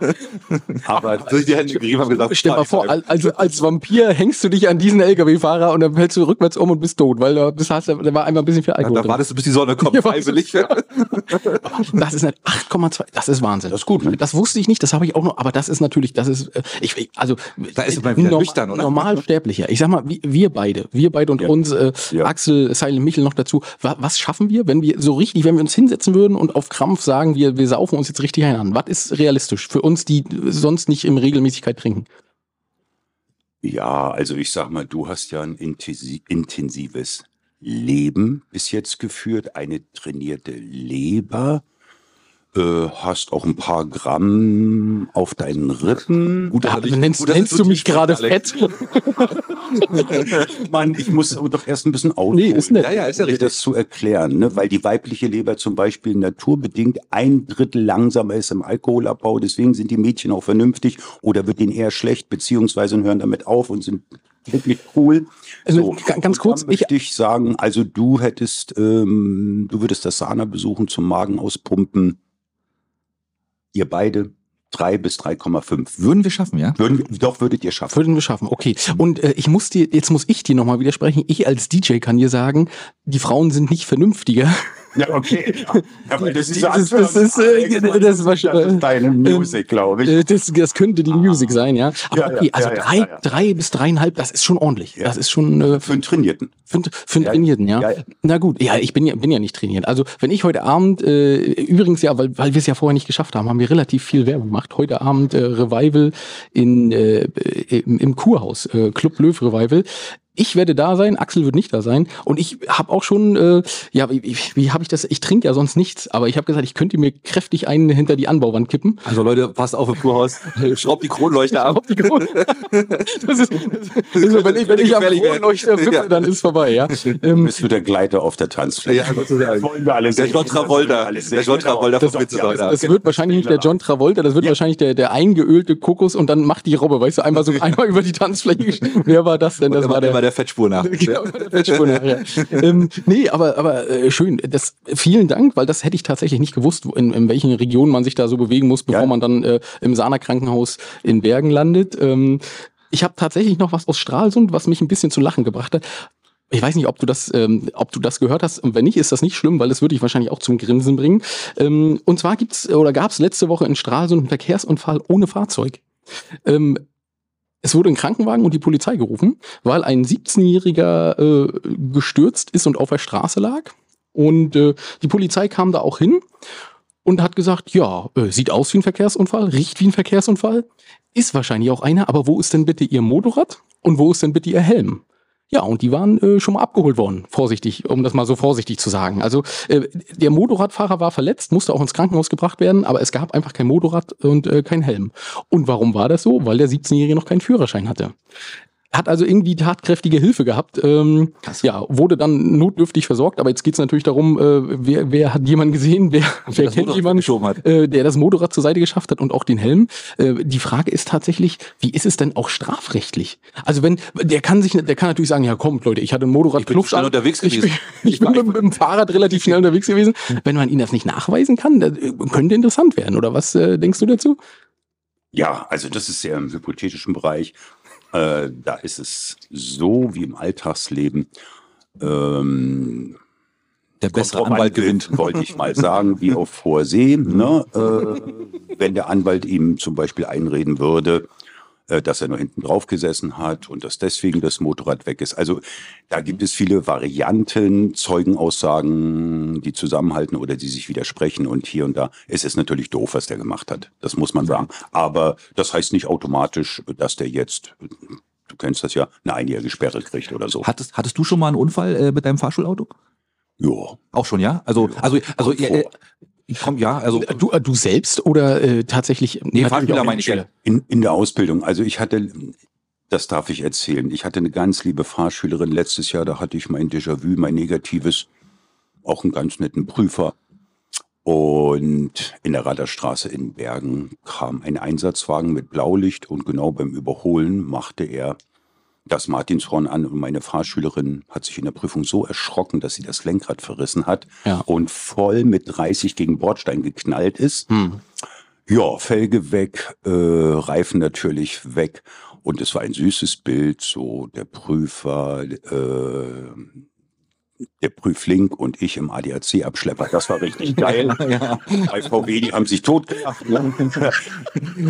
aber Durch die Hände gegeben haben gesagt, Stell mal vor, al- also als Vampir hängst du dich an diesen LKW-Fahrer und dann fällst du rückwärts um und bist tot, weil du bist, hast, der war einmal bisschen viel Alkohol. Ja, da wartest du, bis die Sonne kommt, Ja, freiwillig. Das ist nicht 8,2. Das ist Wahnsinn. Das ist gut, ne? Das wusste ich nicht. Das habe ich auch noch. Aber das ist natürlich, das ist, äh, ich, also Da ist man wieder nüchtern, oder? Normalsterblicher. Ich sag mal, wir, beide, wir beide und Ja. uns, äh, Ja. Axel, Silent Michel noch dazu. Wa, was schaffen wir, wenn wir so richtig, wenn wir uns hinsetzen würden und auf Krampf sagen, wir, wir saufen uns jetzt richtig ein an? Was ist realistisch für uns, die sonst nicht in Regelmäßigkeit trinken? Ja, also ich sag mal, du hast ja ein intensi- intensives Leben bis jetzt geführt, eine trainierte Leber, äh, hast auch ein paar Gramm auf deinen Rippen. Gut, Ja, dich- nennst gut, nennst du so mich gerade fett? Mann, ich muss aber doch erst ein bisschen ausholen. Nee, ist nett. Ja, ja, ist ja um dir richtig. das zu erklären, ne? weil die weibliche Leber zum Beispiel naturbedingt ein Drittel langsamer ist im Alkoholabbau, deswegen sind die Mädchen auch vernünftig oder wird denen eher schlecht, beziehungsweise hören damit auf und sind wirklich cool. Also, ga- ganz kurz, möchte ich sagen, also du hättest, ähm, du würdest das Sana besuchen zum Magen auspumpen. Ihr beide drei bis 3,5. Würden wir schaffen, ja? Würden, wir- doch würdet ihr schaffen. Würden wir schaffen, okay. Und äh, ich muss dir, jetzt muss ich dir nochmal widersprechen. Ich als DJ kann dir sagen, die Frauen sind nicht vernünftiger. Ja, okay. Aber das ist- das ist, äh, das ist wahrscheinlich- das ist deine Musik, glaube ich. Äh, Das, das könnte die Music sein, ja. Aber Ja, ja, okay, also ja, drei, ja, ja. drei bis dreieinhalb, das ist schon ordentlich. Das ist schon äh, Für einen Trainierten. für, für einen Trainierten, ja. Na gut, ja, ich bin ja, bin ja nicht trainiert. Also wenn ich heute Abend, äh, übrigens ja, weil, weil wir es ja vorher nicht geschafft haben, haben wir relativ viel Werbung gemacht. Heute Abend äh, Revival in, äh, im, im Kurhaus, äh, Club Löw Revival. Ich werde da sein, Axel wird nicht da sein. Und ich habe auch schon, äh, ja, wie, wie, wie habe ich das? Ich trinke ja sonst nichts, aber ich habe gesagt, ich könnte mir kräftig einen hinter die Anbauwand kippen. Also Leute, passt auf im Kurhaus. Schraubt die Kronleuchter ab. Die Krone. Das ist, das ist so, wenn ich, wenn ich am. Kronleuchter wippe, Ja. dann ist vorbei, ja. Du Ähm, bist wieder Gleiter auf der Tanzfläche. Ja, sozusagen. Das wollen wir alle Der. John Travolta. Der John Travolta Genau. von Witze, das- Das wird wahrscheinlich nicht der John Travolta, das wird Ja. wahrscheinlich der, der eingeölte Kokos und dann macht die Robbe, weißt du, einmal so einmal über die Tanzfläche. Wer war das denn? Das war der, der Fettspur nach. Genau, der Fettspur nachher. ähm, nee, aber, aber äh, schön. Das, vielen Dank, weil das hätte ich tatsächlich nicht gewusst, in, in welchen Regionen man sich da so bewegen muss, bevor Ja. man dann äh, im Sana Krankenhaus in Bergen landet. Ähm, ich habe tatsächlich noch was aus Stralsund, was mich ein bisschen zu lachen gebracht hat. Ich weiß nicht, ob du das, ähm, ob du das gehört hast. Und wenn nicht, ist das nicht schlimm, weil das würde ich wahrscheinlich auch zum Grinsen bringen. Ähm, und zwar gibt's oder gab es letzte Woche in Stralsund einen Verkehrsunfall ohne Fahrzeug. Ähm, es wurde ein Krankenwagen und die Polizei gerufen, weil ein 17-Jähriger äh, gestürzt ist und auf der Straße lag. Und äh, die Polizei kam da auch hin und hat gesagt, ja, äh, sieht aus wie ein Verkehrsunfall, riecht wie ein Verkehrsunfall, ist wahrscheinlich auch einer, aber wo ist denn bitte Ihr Motorrad und wo ist denn bitte Ihr Helm? Ja, und die waren äh, schon mal abgeholt worden, vorsichtig, um das mal so vorsichtig zu sagen. Also äh, der Motorradfahrer war verletzt, musste auch ins Krankenhaus gebracht werden, aber es gab einfach kein Motorrad und äh, kein Helm. Und warum war das so? Weil der 17-Jährige noch keinen Führerschein hatte. Hat also irgendwie tatkräftige Hilfe gehabt. Ähm, ja, wurde dann notdürftig versorgt, aber jetzt geht's natürlich darum, äh, wer, wer hat jemanden gesehen, wer, wer kennt Motorrad jemanden, hat. äh, der das Motorrad zur Seite geschafft hat und auch den Helm. Äh, die Frage ist tatsächlich, wie ist es denn auch strafrechtlich? Also wenn, der kann sich, der kann natürlich sagen, ja kommt Leute, ich hatte ein Motorrad, Ich bin schnell unterwegs ich, gewesen. bin- ich bin mit, mit dem Fahrrad relativ schnell unterwegs gewesen. Wenn man ihn das nicht nachweisen kann, das äh, könnte interessant werden, oder was äh, denkst du dazu? Ja, also das ist sehr im hypothetischen Bereich. Äh, da ist es so wie im Alltagsleben. Ähm, Der bessere Anwalt gewinnt. Wollte ich mal sagen, wie auf hoher See. Ne? Äh, wenn der Anwalt ihm zum Beispiel einreden würde, dass er nur hinten drauf gesessen hat und dass deswegen das Motorrad weg ist. Also da gibt es viele Varianten, Zeugenaussagen, die zusammenhalten oder die sich widersprechen. Und hier und da ist es natürlich doof, was der gemacht hat. Das muss man sagen. Aber das heißt nicht automatisch, dass der jetzt, du kennst das ja, eine einjährige Sperre kriegt oder so. Hattest, hattest du schon mal einen Unfall äh, mit deinem Fahrschulauto? Ja. Auch schon, ja? Also, also, also, Kommt ja, äh. Ich komm, ja, also, Du, äh, du selbst oder äh, tatsächlich? nee, natürlich Fahrschüler meine ich. In, in der Ausbildung. Also ich hatte, das darf ich erzählen, ich hatte eine ganz liebe Fahrschülerin letztes Jahr, da hatte ich mein Déjà-vu, mein negatives, auch einen ganz netten Prüfer. Und in der Radarstraße in Bergen kam ein Einsatzwagen mit Blaulicht und genau beim Überholen machte er das Martinshorn an und meine Fahrschülerin hat sich in der Prüfung so erschrocken, dass sie das Lenkrad verrissen hat Ja. und voll mit 30 gegen Bordstein geknallt ist. Hm. Ja, Felge weg, äh, Reifen natürlich weg. Und es war ein süßes Bild, so der Prüfer, äh, der Prüfling und ich im ADAC-Abschlepper. Das war richtig geil. ja. Bei VW, die haben sich totgelacht. Ne?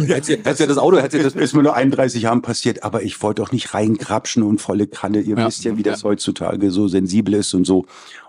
hätte, hätte das Auto, hätte das ist mir nur 31 Jahren passiert, aber ich wollte auch nicht reingrapschen und volle Kanne. Ihr ja. wisst ja, wie das ja. heutzutage so sensibel ist und so.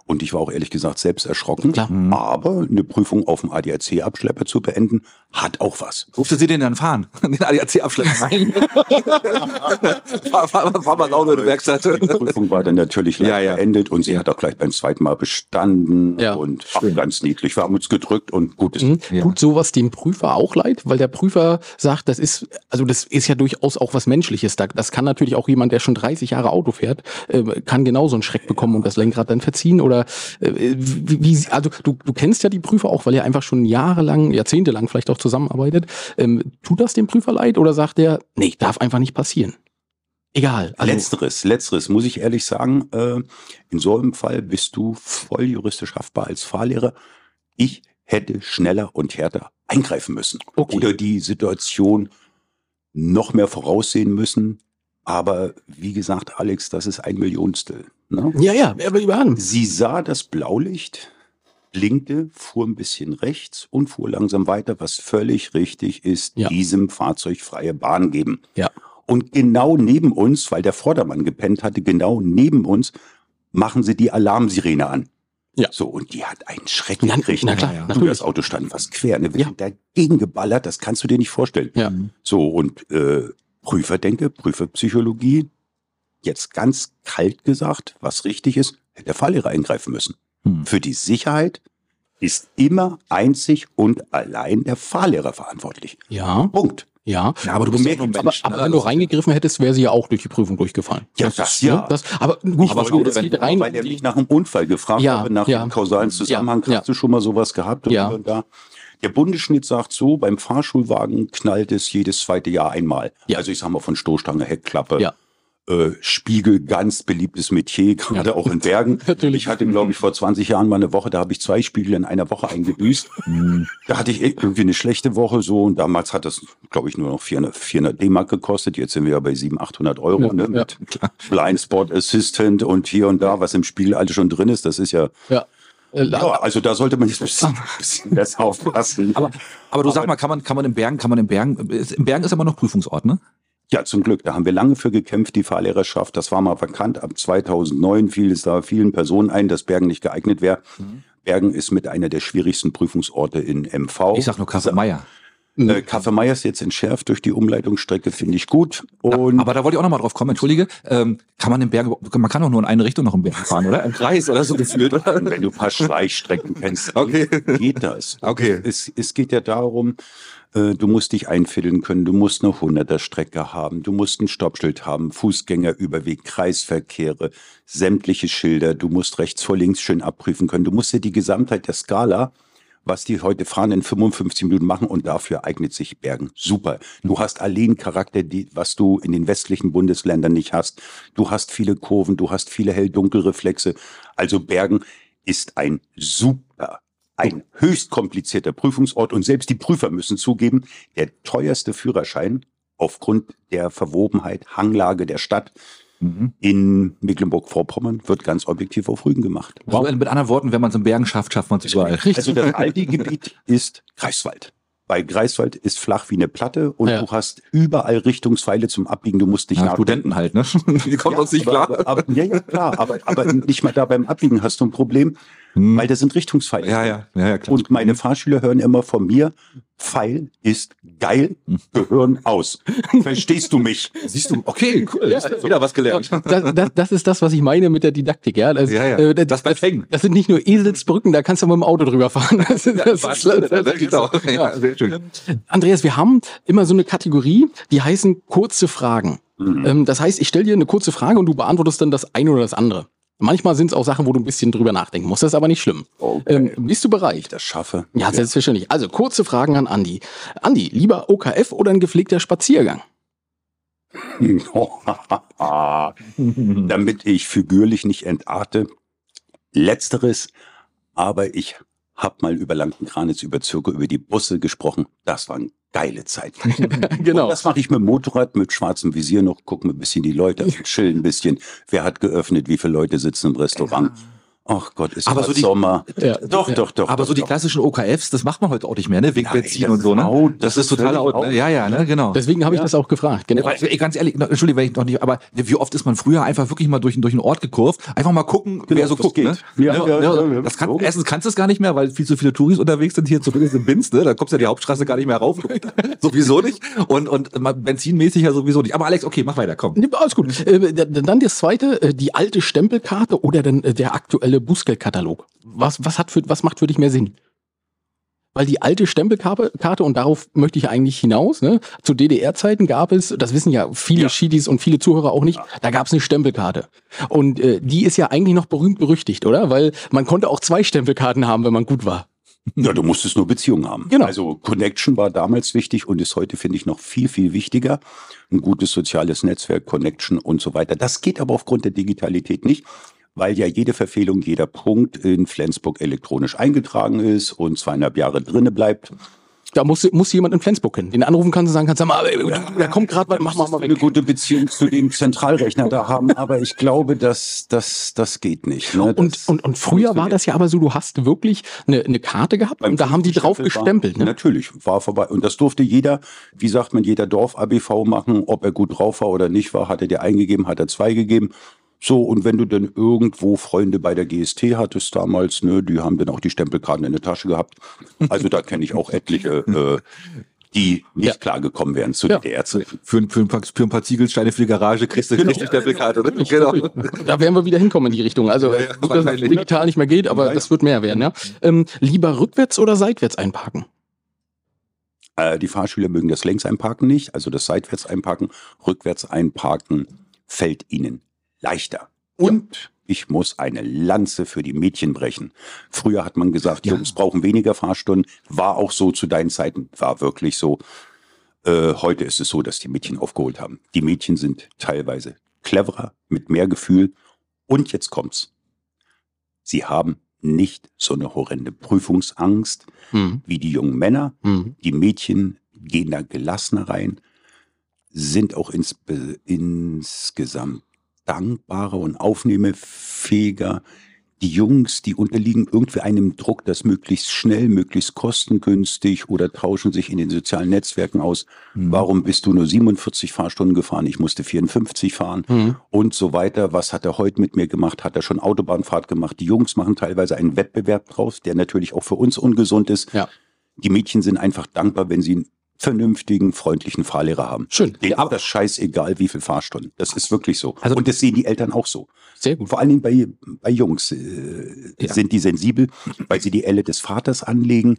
Und ich war auch ehrlich gesagt selbst erschrocken. Klar. Mhm. Aber eine Prüfung auf dem ADAC-Abschlepper zu beenden, hat auch was. Rufte sie den dann fahren? Den ADAC-Abschlepper rein? fahr, fahr, fahr mal Auto in die Werkstatt. Die Prüfung war dann natürlich ja, ja. beendet und sie ja. hat auch gleich beim zweiten Mal bestanden ja. und ach, ganz niedlich. Wir haben uns gedrückt und gut ist. Mhm. Ja. Tut sowas dem Prüfer auch leid? Weil der Prüfer sagt, das ist, also das ist ja durchaus auch was Menschliches. Das kann natürlich auch jemand, der schon 30 Jahre Auto fährt, äh, kann genauso einen Schreck bekommen und das Lenkrad dann verziehen oder oder äh, wie, wie, also du, du kennst ja die Prüfer auch, weil ihr einfach schon jahrelang, jahrzehntelang vielleicht auch zusammenarbeitet. Ähm, tut das dem Prüfer leid oder sagt der, nee, darf einfach nicht passieren? Egal. Also letzteres, letzteres, muss ich ehrlich sagen. Äh, in so einem Fall bist du voll juristisch haftbar als Fahrlehrer. Ich hätte schneller und härter eingreifen müssen. Okay. Oder die Situation noch mehr voraussehen müssen. Aber wie gesagt, Alex, das ist ein Millionstel. Ne? Ja, ja, aber überall. Sie sah das Blaulicht, blinkte, fuhr ein bisschen rechts und fuhr langsam weiter, was völlig richtig ist, ja. diesem Fahrzeug freie Bahn geben. Ja. Und genau neben uns, weil der Vordermann gepennt hatte, genau neben uns, machen sie die Alarmsirene an. Ja. So, und die hat einen Schreck gekriegt. Na klar, ja. Du, das Auto stand fast quer, ne? Wir ja. dagegen geballert, das kannst du dir nicht vorstellen. Ja. So, und äh, Prüferdenke, Prüferpsychologie, jetzt ganz kalt gesagt, was richtig ist, hätte der Fahrlehrer eingreifen müssen. Hm. Für die Sicherheit ist immer einzig und allein der Fahrlehrer verantwortlich. Ja. Punkt. Ja, ja aber du bist ja Mensch, aber, aber ne? wenn du reingegriffen hättest, wäre sie ja auch durch die Prüfung durchgefallen. Ja, das, das ja. Das, aber gut, aber gut, wenn, rein, weil er mich nach einem Unfall gefragt ja, habe, nach ja, dem kausalen Zusammenhang, ja, hast du schon mal sowas gehabt? Ja. Und da? Der Bundesschnitt sagt so, beim Fahrschulwagen knallt es jedes zweite Jahr einmal. Ja. Also ich sag mal von Stoßstange, Heckklappe. Ja äh, Spiegel, ganz beliebtes Metier, gerade ja. auch in Bergen. Natürlich. Ich hatte, glaube ich, vor 20 Jahren mal eine Woche, da habe ich zwei Spiegel in einer Woche eingebüßt. Mhm. da hatte ich irgendwie eine schlechte Woche so und damals hat das, glaube ich, nur noch 400, 400 D-Mark gekostet. Jetzt sind wir ja bei 700, 800 Euro ja, ne, mit ja. Blind Spot Assistant und hier und da, was im Spiegel alles schon drin ist. Das ist ja... ja. Äh, ja, also da sollte man jetzt ein bisschen, bisschen besser aufpassen. Aber, aber du aber, sag mal, kann man, kann man in Bergen, kann man in Bergen, in Bergen ist immer noch Prüfungsort, ne? Ja, zum Glück. Da haben wir lange für gekämpft, die Fahrlehrerschaft. Das war mal verkannt. Ab 2009 fiel es da vielen Personen ein, dass Bergen nicht geeignet wäre. Mhm. Bergen ist mit einer der schwierigsten Prüfungsorte in MV. Ich sag nur Kaffee-Meier. Äh, Kaffee ist jetzt entschärft durch die Umleitungsstrecke, finde ich gut. Und ja, aber da wollte ich auch noch mal drauf kommen, entschuldige. Ähm, kann man im Berg, man kann doch nur in eine Richtung noch im Berg fahren, oder? Im Kreis oder so gefühlt, oder? Wenn du ein paar Schleichstrecken kennst, okay. geht das. Okay. Es, es geht ja darum, du musst dich einfädeln können, du musst eine 100er Strecke haben, du musst ein Stoppschild haben, Fußgängerüberweg, Kreisverkehre, sämtliche Schilder, du musst rechts vor links schön abprüfen können, du musst ja die Gesamtheit der Skala was die heute fahren in 55 Minuten machen und dafür eignet sich Bergen super. Du hast allein Charakter, die, was du in den westlichen Bundesländern nicht hast. Du hast viele Kurven, du hast viele hell-dunkel-Reflexe. Also Bergen ist ein super ein höchst komplizierter Prüfungsort und selbst die Prüfer müssen zugeben, der teuerste Führerschein aufgrund der Verwobenheit, Hanglage der Stadt mhm. in Mecklenburg-Vorpommern wird ganz objektiv auf Rügen gemacht. Wow. Also mit anderen Worten, wenn man es im Bergen schafft, schafft man es überall. Also das Aldi-Gebiet ist Greifswald. Bei Greifswald ist flach wie eine Platte und ja. du hast überall Richtungspfeile zum Abbiegen. Du musst dich ja, Studenten halt, ne? Die kommen ja, uns nicht aber, klar. Aber, aber, ja, ja, klar. Aber, aber nicht mal da beim Abbiegen hast du ein Problem. Hm. Weil das sind Richtungspfeile. Ja, ja, ja, ja klar. Und meine Fahrschüler hören immer von mir, Pfeil ist geil, Gehirn aus. Verstehst du mich? Siehst du, okay, cool. Ja, wieder was gelernt. Das, das, das, ist das, was ich meine mit der Didaktik. Ja, das, ja, ja. Äh, das, das, das, das sind nicht nur Eselsbrücken, da kannst du mit dem Auto drüber fahren. Das, das, das, das, das, genau. ja, sehr schön. Andreas, wir haben immer so eine Kategorie, die heißen kurze Fragen. Mhm. Ähm, das heißt, ich stelle dir eine kurze Frage und du beantwortest dann das eine oder das andere. Manchmal sind es auch Sachen, wo du ein bisschen drüber nachdenken musst. Das ist aber nicht schlimm. Okay. Ähm, bist du bereit? Ich das schaffe. Ja, selbstverständlich. Also kurze Fragen an Andi. Andi, lieber OKF oder ein gepflegter Spaziergang? Damit ich figürlich nicht entarte. Letzteres, aber ich habe mal über Lankenkranitz, über Zirke, über die Busse gesprochen. Das waren geile Zeiten. genau. Und das mache ich mit Motorrad, mit schwarzem Visier noch, gucken ein bisschen die Leute, chillen ein bisschen. Wer hat geöffnet, wie viele Leute sitzen im Restaurant. Ach Gott, ist Aber so die- Sommer. Ja. Doch, Ja. doch, doch. Aber doch, so die doch. klassischen OKFs, das macht man heute auch nicht mehr, ne? Wegen Nein, Benzin das und so, ne? ist out, Das, das ist ist total out, out. ne? Ja, ja, ne? Genau. Deswegen habe ich Ja. das auch gefragt. Genau. Weil, ey, ganz ehrlich, Entschuldigung, wenn ich noch nicht, aber wie oft ist man früher einfach wirklich mal durch, durch einen Ort gekurvt, einfach mal gucken, wer so das guckt, geht. ne? Ja, Ja, ja, ja, das kann, So. erstens kannst du es gar nicht mehr, weil viel zu viele Touris unterwegs sind hier zumindest in Binz, ne? Da kommst du ja die Hauptstraße gar nicht mehr rauf. sowieso nicht. Und, und benzinmäßig ja sowieso nicht. Aber Alex, okay, mach weiter, komm. Alles gut. Äh, dann das zweite, äh, die alte Stempelkarte oder dann äh, der aktuelle Bußgeldkatalog. Was, was, hat für, was macht für dich mehr Sinn? Weil die alte Stempelkarte, Karte, und darauf möchte ich eigentlich hinaus, ne? zu DDR-Zeiten gab es, das wissen ja viele Ja. Schiedis und viele Zuhörer auch nicht, da gab es eine Stempelkarte. Und äh, die ist ja eigentlich noch berühmt berüchtigt, oder? Weil man konnte auch zwei Stempelkarten haben, wenn man gut war. Ja, du musstest nur Beziehungen haben. Genau. Also Connection war damals wichtig und ist heute, finde ich, noch viel, viel wichtiger. Ein gutes soziales Netzwerk, Connection und so weiter. Das geht aber aufgrund der Digitalität nicht, weil ja jede Verfehlung, jeder Punkt in Flensburg elektronisch eingetragen ist und zweieinhalb Jahre drinne bleibt. Da muss, muss jemand in Flensburg kennen. Den anrufen kannst und sagen kannst, sag mal, äh, da kommt gerade was, mach mal, mal eine weg. gute Beziehung zu dem Zentralrechner da haben, aber ich glaube, dass das das geht nicht. Ne? Und, und, und früher war das ja aber so, du hast wirklich eine, eine Karte gehabt und da haben die drauf Stempel war- gestempelt. Ne? Natürlich, war vorbei. Und das durfte jeder, wie sagt man, jeder Dorf-ABV machen, ob er gut drauf war oder nicht war, hat er dir eingegeben, hat er zwei gegeben. So, und wenn du dann irgendwo Freunde bei der GST hattest damals, ne, die haben dann auch die Stempelkarten in der Tasche gehabt. Also da kenne ich auch etliche, äh, die nicht Ja. klargekommen wären zu Ja. DDR-Zeiten. Für, ein- für, ein paar, für ein paar Ziegelsteine für die Garage kriegst du Genau. richtig Stempelkarte. Ne? Genau. Da werden wir wieder hinkommen in die Richtung. Also, Ja, ja, gut, dass es wahrscheinlich. digital nicht mehr geht, aber ja. das wird mehr werden. Ja? Ähm, lieber rückwärts oder seitwärts einparken? Äh, die Fahrschüler mögen das längs einparken nicht, also das seitwärts einparken. Rückwärts einparken fällt ihnen leichter. Und ich muss eine Lanze für die Mädchen brechen. Früher hat man gesagt, Ja. Jungs brauchen weniger Fahrstunden. War auch so zu deinen Zeiten, war wirklich so. Äh, heute ist es so, dass die Mädchen aufgeholt haben. Die Mädchen sind teilweise cleverer, mit mehr Gefühl. Und jetzt kommt's. Sie haben nicht so eine horrende Prüfungsangst Hm. wie die jungen Männer. Hm. Die Mädchen gehen da gelassener rein, sind auch ins, insgesamt dankbarer und aufnehmefähiger. Die Jungs, die unterliegen irgendwie einem Druck, das möglichst schnell, möglichst kostengünstig oder tauschen sich in den sozialen Netzwerken aus. Mhm. Warum bist du nur 47 Fahrstunden gefahren? Ich musste 54 fahren Hm. und so weiter. Was hat er heute mit mir gemacht? Hat er schon Autobahnfahrt gemacht? Die Jungs machen teilweise einen Wettbewerb draus, der natürlich auch für uns ungesund ist. Ja. Die Mädchen sind einfach dankbar, wenn sie vernünftigen, freundlichen Fahrlehrer haben. Schön. Denen ist das scheißegal, wie viel Fahrstunden. Das ist wirklich so. Also- und das sehen die Eltern auch so. Sehr gut. Vor allen Dingen bei, bei Jungs äh, Ja. sind die sensibel, weil sie die Elle des Vaters anlegen.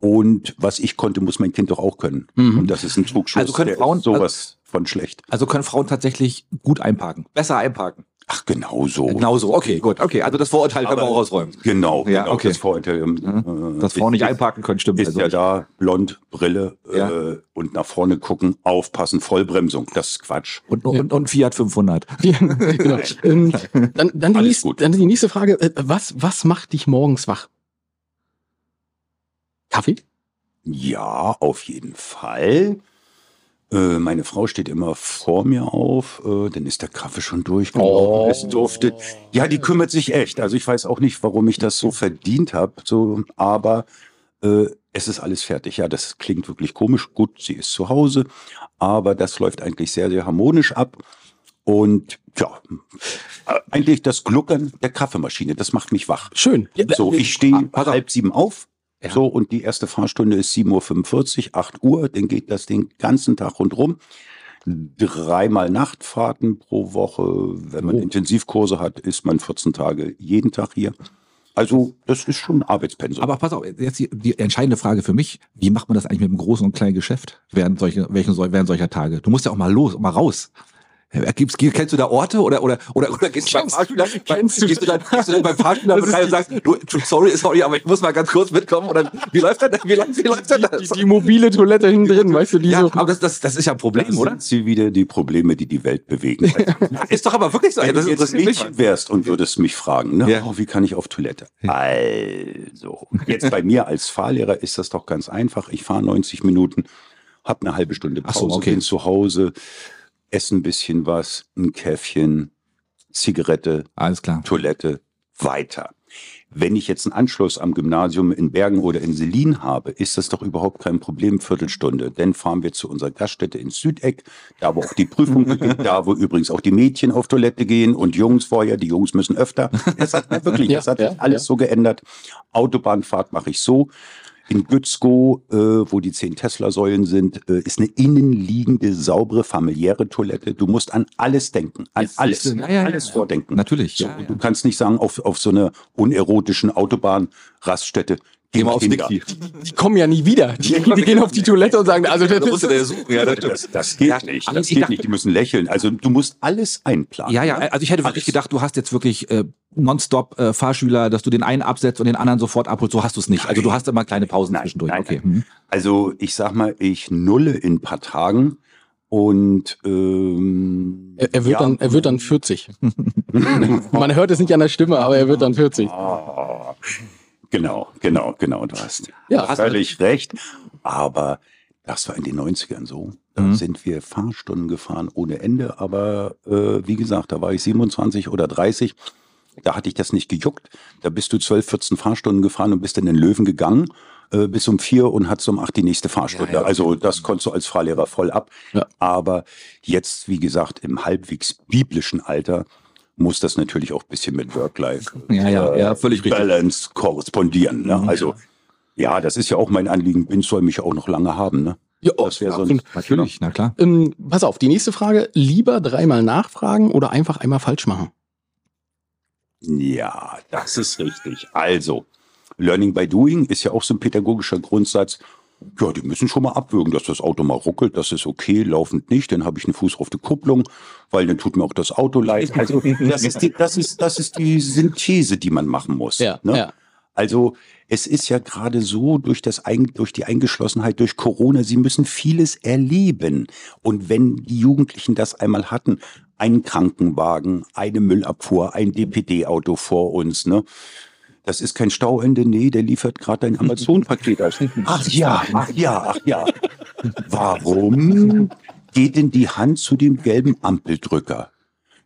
Und was ich konnte, muss mein Kind doch auch können. Mhm. Und das ist ein Trugschuss. Also können Frauen- sowas von schlecht. Also können Frauen tatsächlich gut einparken. Besser einparken. Ach, genau so. Genau so. Okay, gut. Okay, also das Vorurteil können wir Aber- auch ausräumen. Genau, Ja, genau okay. das Vorurteil. ähm, Dass äh, Frauen nicht ist- einparken können, stimmt. Ist also ja nicht. da, blond, Brille Ja. äh, und nach vorne gucken, aufpassen, Vollbremsung. Das ist Quatsch. Und, und, und Fiat 500. genau. ähm, dann, dann, die nächste, dann die nächste Frage. Äh, was, was macht dich morgens wach? Kaffee? Ja, auf jeden Fall. Äh, meine Frau steht immer vor mir auf, äh, dann ist der Kaffee schon durchgelaufen. Oh. Es duftet. Ja, die kümmert sich echt. Also ich weiß auch nicht, warum ich das so verdient habe, so, aber äh, es ist alles fertig. Ja, das klingt wirklich komisch. Gut, sie ist zu Hause, aber das läuft eigentlich sehr, sehr harmonisch ab. Und ja, eigentlich das Gluckern der Kaffeemaschine, das macht mich wach. Schön. So, ich stehe Ah, auf. halb sieben auf. Ja. So, und die erste Fahrstunde ist 7.45 Uhr, 8 Uhr. Dann geht das den ganzen Tag rundrum. Dreimal Nachtfahrten pro Woche. Wenn man Oh. Intensivkurse hat, ist man 14 Tage jeden Tag hier. Also, das ist schon Arbeitspensum. Aber pass auf, jetzt die, die entscheidende Frage für mich, wie macht man das eigentlich mit dem großen und kleinen Geschäft während, solche, welchen, während solcher Tage? Du musst ja auch mal los, mal raus. Gibt's, kennst du da Orte oder oder oder, oder gehst, du beim Fahrschüler, kennst du- gehst, du dann, gehst du dann beim Fahrschüler rein und sagst, du, sorry, sorry, aber ich muss mal ganz kurz mitkommen oder wie läuft das? Wie, läuft- wie läuft denn die, das? die mobile Toilette hinten drin, weißt du, die ja, so. aber das, das, das ist ja ein Problem, das oder? sind sie wieder die Probleme, die die Welt bewegen. Ist doch aber wirklich so. Wenn das du jetzt Mädchen wärst und würdest mich fragen, ne, Ja. oh, wie kann ich auf Toilette? Also, jetzt bei mir als Fahrlehrer ist das doch ganz einfach. Ich fahre 90 Minuten, habe eine halbe Stunde Ach Pause, so, okay. bin zu Hause, esse ein bisschen was, ein Käffchen, Zigarette, Alles klar. Toilette, weiter. Wenn ich jetzt einen Anschluss am Gymnasium in Bergen oder in Selin habe, ist das doch überhaupt kein Problem, Viertelstunde. Dann fahren wir zu unserer Gaststätte ins Südeck, da wo auch die Prüfung beginnt, da wo übrigens auch die Mädchen auf Toilette gehen und Jungs vorher, die Jungs müssen öfter. Das hat ja wirklich, das hat Ja, alles ja. so geändert. Autobahnfahrt mache ich so. In Gützkow, äh, wo die zehn Tesla-Säulen sind, äh, ist eine innenliegende, saubere, familiäre Toilette. Du musst an alles denken, an Jetzt alles, du, ja, ja, alles ja. vordenken. Natürlich. So. Du kannst nicht sagen, auf, auf so eine unerotischen Autobahnraststätte. Geh mal aufs Kinder. Nixi. Die kommen ja nie wieder. Die, die gehen auf die Toilette und sagen, also das Da musst du ist, der suchen. Ja, das. Das, das geht Ja, nicht. Das geht dachte- nicht. Die müssen lächeln. Also du musst alles einplanen. Ja, ja, also ich hätte wirklich gedacht, du hast jetzt wirklich äh, nonstop äh, Fahrschüler, dass du den einen absetzt und den anderen sofort abholst. So hast du es nicht. Also du hast immer kleine Pausen Nein, zwischendurch. nein, okay. nein. Mhm. Also ich sag mal, ich nulle in ein paar Tagen und ähm, er, er, wird ja, dann, er wird dann 40. Man hört es nicht an der Stimme, aber er wird dann 40. Genau, genau, genau. Du hast, Ja. du hast völlig recht. Aber das war in den 90ern so. Da Mhm. sind wir Fahrstunden gefahren ohne Ende. Aber äh, wie gesagt, da war ich 27 oder 30. Da hatte ich das nicht gejuckt. Da bist du 12, 14 Fahrstunden gefahren und bist in den Löwen gegangen äh, bis um vier und hattest um acht die nächste Fahrstunde. Ja, ja, okay. Also das konntest du als Fahrlehrer voll ab. Ja. Aber jetzt, wie gesagt, im halbwegs biblischen Alter muss das natürlich auch ein bisschen mit Work-Life Ja, ja, ja, völlig richtig. Balance korrespondieren. Ne? Mhm. Also ja, das ist ja auch mein Anliegen. Bin soll mich auch noch lange haben. Ne? Ja, Das wäre so ein, Natürlich, na klar. Ähm, pass auf, die nächste Frage. Lieber dreimal nachfragen oder einfach einmal falsch machen? Ja, das ist richtig. Also, Learning by Doing ist ja auch so ein pädagogischer Grundsatz. Ja, die müssen schon mal abwürgen, dass das Auto mal ruckelt, das ist okay, laufend nicht, dann habe ich einen Fuß auf der Kupplung, weil dann tut mir auch das Auto leid. Also, das ist die, das ist, das ist die Synthese, die man machen muss. Ja, ne? ja. Also es ist ja gerade so durch das durch die Eingeschlossenheit durch Corona, sie müssen vieles erleben. Und wenn die Jugendlichen das einmal hatten, einen Krankenwagen, eine Müllabfuhr, ein DPD-Auto vor uns, ne? Das ist kein Stauende, nee, der liefert gerade ein Amazon-Paket aus. Ach ja, ach ja, ach ja. Warum geht denn die Hand zu dem gelben Ampeldrücker?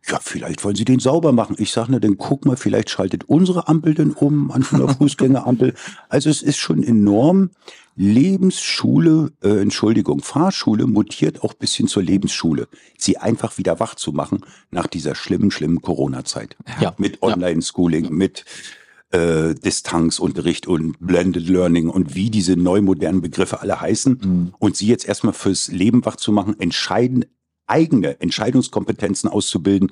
Ja, vielleicht wollen sie den sauber machen. Ich sage, na, dann guck mal, vielleicht schaltet unsere Ampel denn um an einer Fußgängerampel. Also es ist schon enorm. Lebensschule, äh, Entschuldigung, Fahrschule mutiert auch bis hin zur Lebensschule. Sie einfach wieder wach zu machen nach dieser schlimmen, schlimmen Corona-Zeit. Ja. Mit. Online-Schooling, mit äh, Distanzunterricht und Blended Learning und wie diese neu modernen Begriffe alle heißen. Mhm. Und sie jetzt erstmal fürs Leben wach zu machen, entscheiden, eigene Entscheidungskompetenzen auszubilden,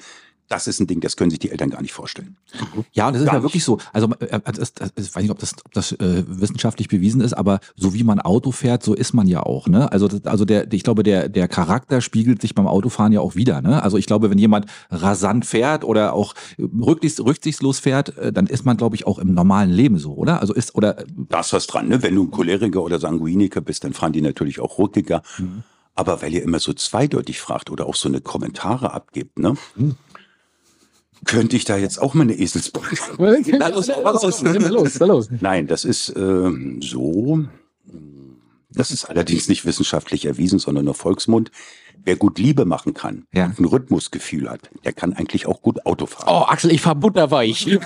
das ist ein Ding, das können sich die Eltern gar nicht vorstellen. Ja, und das ist Gar ja nicht. wirklich so. Also äh, das, das, ich weiß nicht, ob das, ob das äh, wissenschaftlich bewiesen ist, aber so wie man Auto fährt, so ist man ja auch. Ne? Also, das, also der, ich glaube, der, der Charakter spiegelt sich beim Autofahren ja auch wieder. Ne? Also ich glaube, wenn jemand rasant fährt oder auch rücksichts, rücksichtslos fährt, äh, dann ist man, glaube ich, auch im normalen Leben so, oder? Also ist oder Da ist was dran, ne? Wenn du ein Choleriker oder Sanguiniker bist, dann fahren die natürlich auch rückiger. Aber weil ihr immer so zweideutig fragt oder auch so eine Kommentare abgibt, ne? Könnte ich da jetzt auch mal eine Eselsbrücke? Na, los, was los? Na los, na los. Nein, das ist ähm, so. Das ist allerdings nicht wissenschaftlich erwiesen, sondern nur Volksmund. Wer gut Liebe machen kann, Ja. und ein Rhythmusgefühl hat, der kann eigentlich auch gut Auto fahren. Oh, Axel, ich fahr butterweich.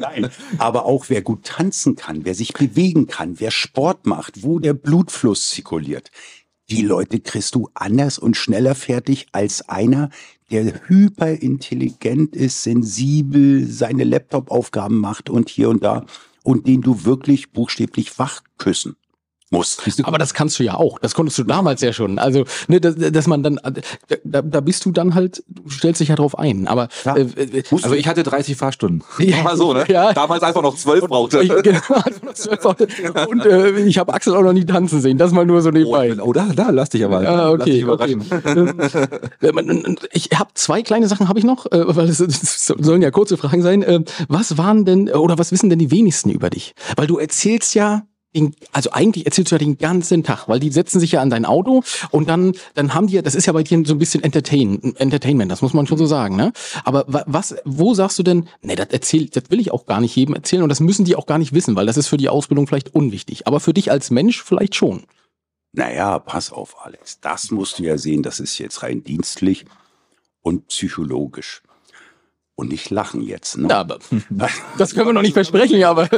Nein, aber auch wer gut tanzen kann, wer sich bewegen kann, wer Sport macht, wo der Blutfluss zirkuliert. Die Leute kriegst du anders und schneller fertig als einer, der hyperintelligent ist, sensibel, seine Laptop-Aufgaben macht und hier und da und den du wirklich buchstäblich wach küssen musst. Aber das kannst du ja auch. Das konntest du damals ja schon. Also, ne, dass, dass man dann, da, da bist du dann halt, du stellst dich ja drauf ein. Aber Ja. äh, also ich hatte 30 Fahrstunden. Ja. Mal so, ne? Ja. Damals einfach noch 12 brauchte. ich, genau, also das war einfach- und äh, ich habe Axel auch noch nie tanzen sehen. Das mal nur so nebenbei. Oh, da, da, lass dich aber. Ah, lass dich okay, okay. Äh, man- Ich habe zwei kleine Sachen habe ich noch, äh, weil es, es sollen ja kurze Fragen sein. Äh, Was waren denn oder was wissen denn die wenigsten über dich? Weil du erzählst ja den, also eigentlich erzählst du ja den ganzen Tag, weil die setzen sich ja an dein Auto und dann, dann haben die ja, das ist ja bei dir so ein bisschen Entertain, Entertainment, das muss man schon so sagen, ne? Aber wa- was, wo sagst du denn, ne, das erzählt, das will ich auch gar nicht jedem erzählen und das müssen die auch gar nicht wissen, weil das ist für die Ausbildung vielleicht unwichtig. Aber für dich als Mensch vielleicht schon. Naja, pass auf, Alex. Das musst du ja sehen, das ist jetzt rein dienstlich und psychologisch. Und nicht lachen jetzt. Ne? Ja, aber das können wir noch nicht versprechen, aber.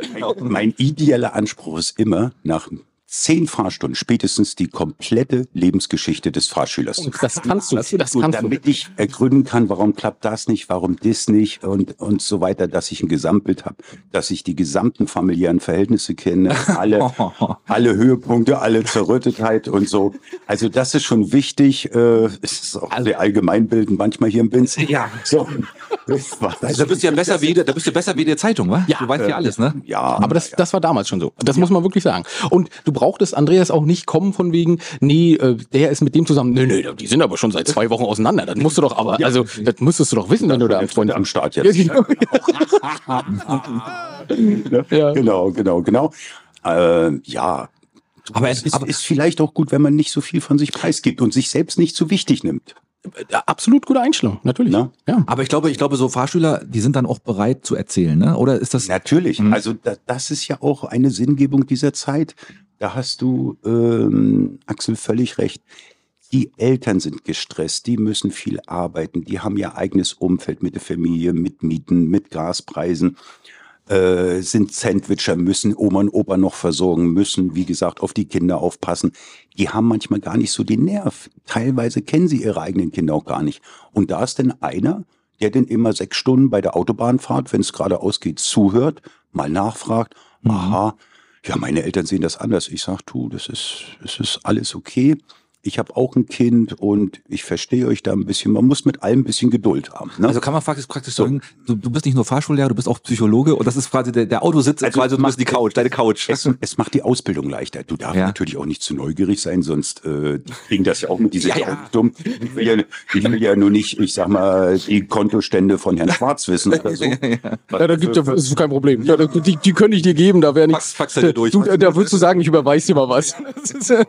Mein idealer Anspruch ist immer, nach zehn Fahrstunden spätestens die komplette Lebensgeschichte des Fahrschülers. Und das kannst du, das kannst und du. damit ich ergründen kann, warum klappt das nicht, warum das nicht und, und so weiter, dass ich ein Gesamtbild habe, dass ich die gesamten familiären Verhältnisse kenne, alle, alle Höhepunkte, alle Zerrüttetheit und so. Also das ist schon wichtig. Äh, es ist auch sehr allgemeinbildend manchmal hier im Binz. Ja. So. Das war- Also da bist du ja besser wie, da bist du besser wie die Zeitung, wa? Ja. Du weißt ja alles, ne? Ja, Aber das, das war damals schon so. Das muss man wirklich sagen. Und du brauchtest Andreas auch nicht kommen von wegen, nee, äh, der ist mit dem zusammen. Nee, nee, die sind aber schon seit zwei Wochen auseinander. Das musst du doch aber, also, das müsstest du doch wissen, wenn du da am Freund am Start Ja, jetzt. genau. Ja. Genau, genau, genau. Äh, ja. Aber es es- ist, aber- ist vielleicht auch gut, wenn man nicht so viel von sich preisgibt und sich selbst nicht zu wichtig nimmt. Ja, Absolut gute Einstellung, natürlich. Na? Ja. Aber ich glaube, ich glaube, so Fahrschüler, die sind dann auch bereit zu erzählen, ne? Oder ist das? Natürlich. Also da, das ist ja auch eine Sinngebung dieser Zeit. Da hast du, ähm, Axel, völlig recht. Die Eltern sind gestresst, die müssen viel arbeiten, die haben ihr eigenes Umfeld mit der Familie, mit Mieten, mit Gaspreisen, äh, sind Sandwicher, müssen Oma und Opa noch versorgen, müssen, wie gesagt, auf die Kinder aufpassen. Die haben manchmal gar nicht so den Nerv. Teilweise kennen sie ihre eigenen Kinder auch gar nicht. Und da ist denn einer, der denn immer sechs Stunden bei der Autobahnfahrt, wenn es geradeaus geht, zuhört, mal nachfragt, aha, ja, meine Eltern sehen das anders. Ich sag, du, das ist, das ist alles okay. Ich habe auch ein Kind und ich verstehe euch da ein bisschen. Man muss mit allem ein bisschen Geduld haben. Ne? Also kann man praktisch, praktisch sagen, du, du bist nicht nur Fahrschullehrer, du bist auch Psychologe und das ist quasi der, der Autositz, Also quasi du bist die Couch, deine Couch. es, es macht die Ausbildung leichter. Du darfst Ja. natürlich auch nicht zu neugierig sein, sonst äh, die kriegen das ja auch mit. Die sind Ja, ja, dumm. Ich will, ja, ich will ja nur nicht, ich sag mal, die Kontostände von Herrn Schwarz wissen oder so. Ja, da gibt ja, das ist kein Problem. Ja, da- die, die könnte ich dir geben, da wäre nichts. Fax- fax dir durch. Du, da würdest du sagen, ich überweise dir mal was. Das ist, äh,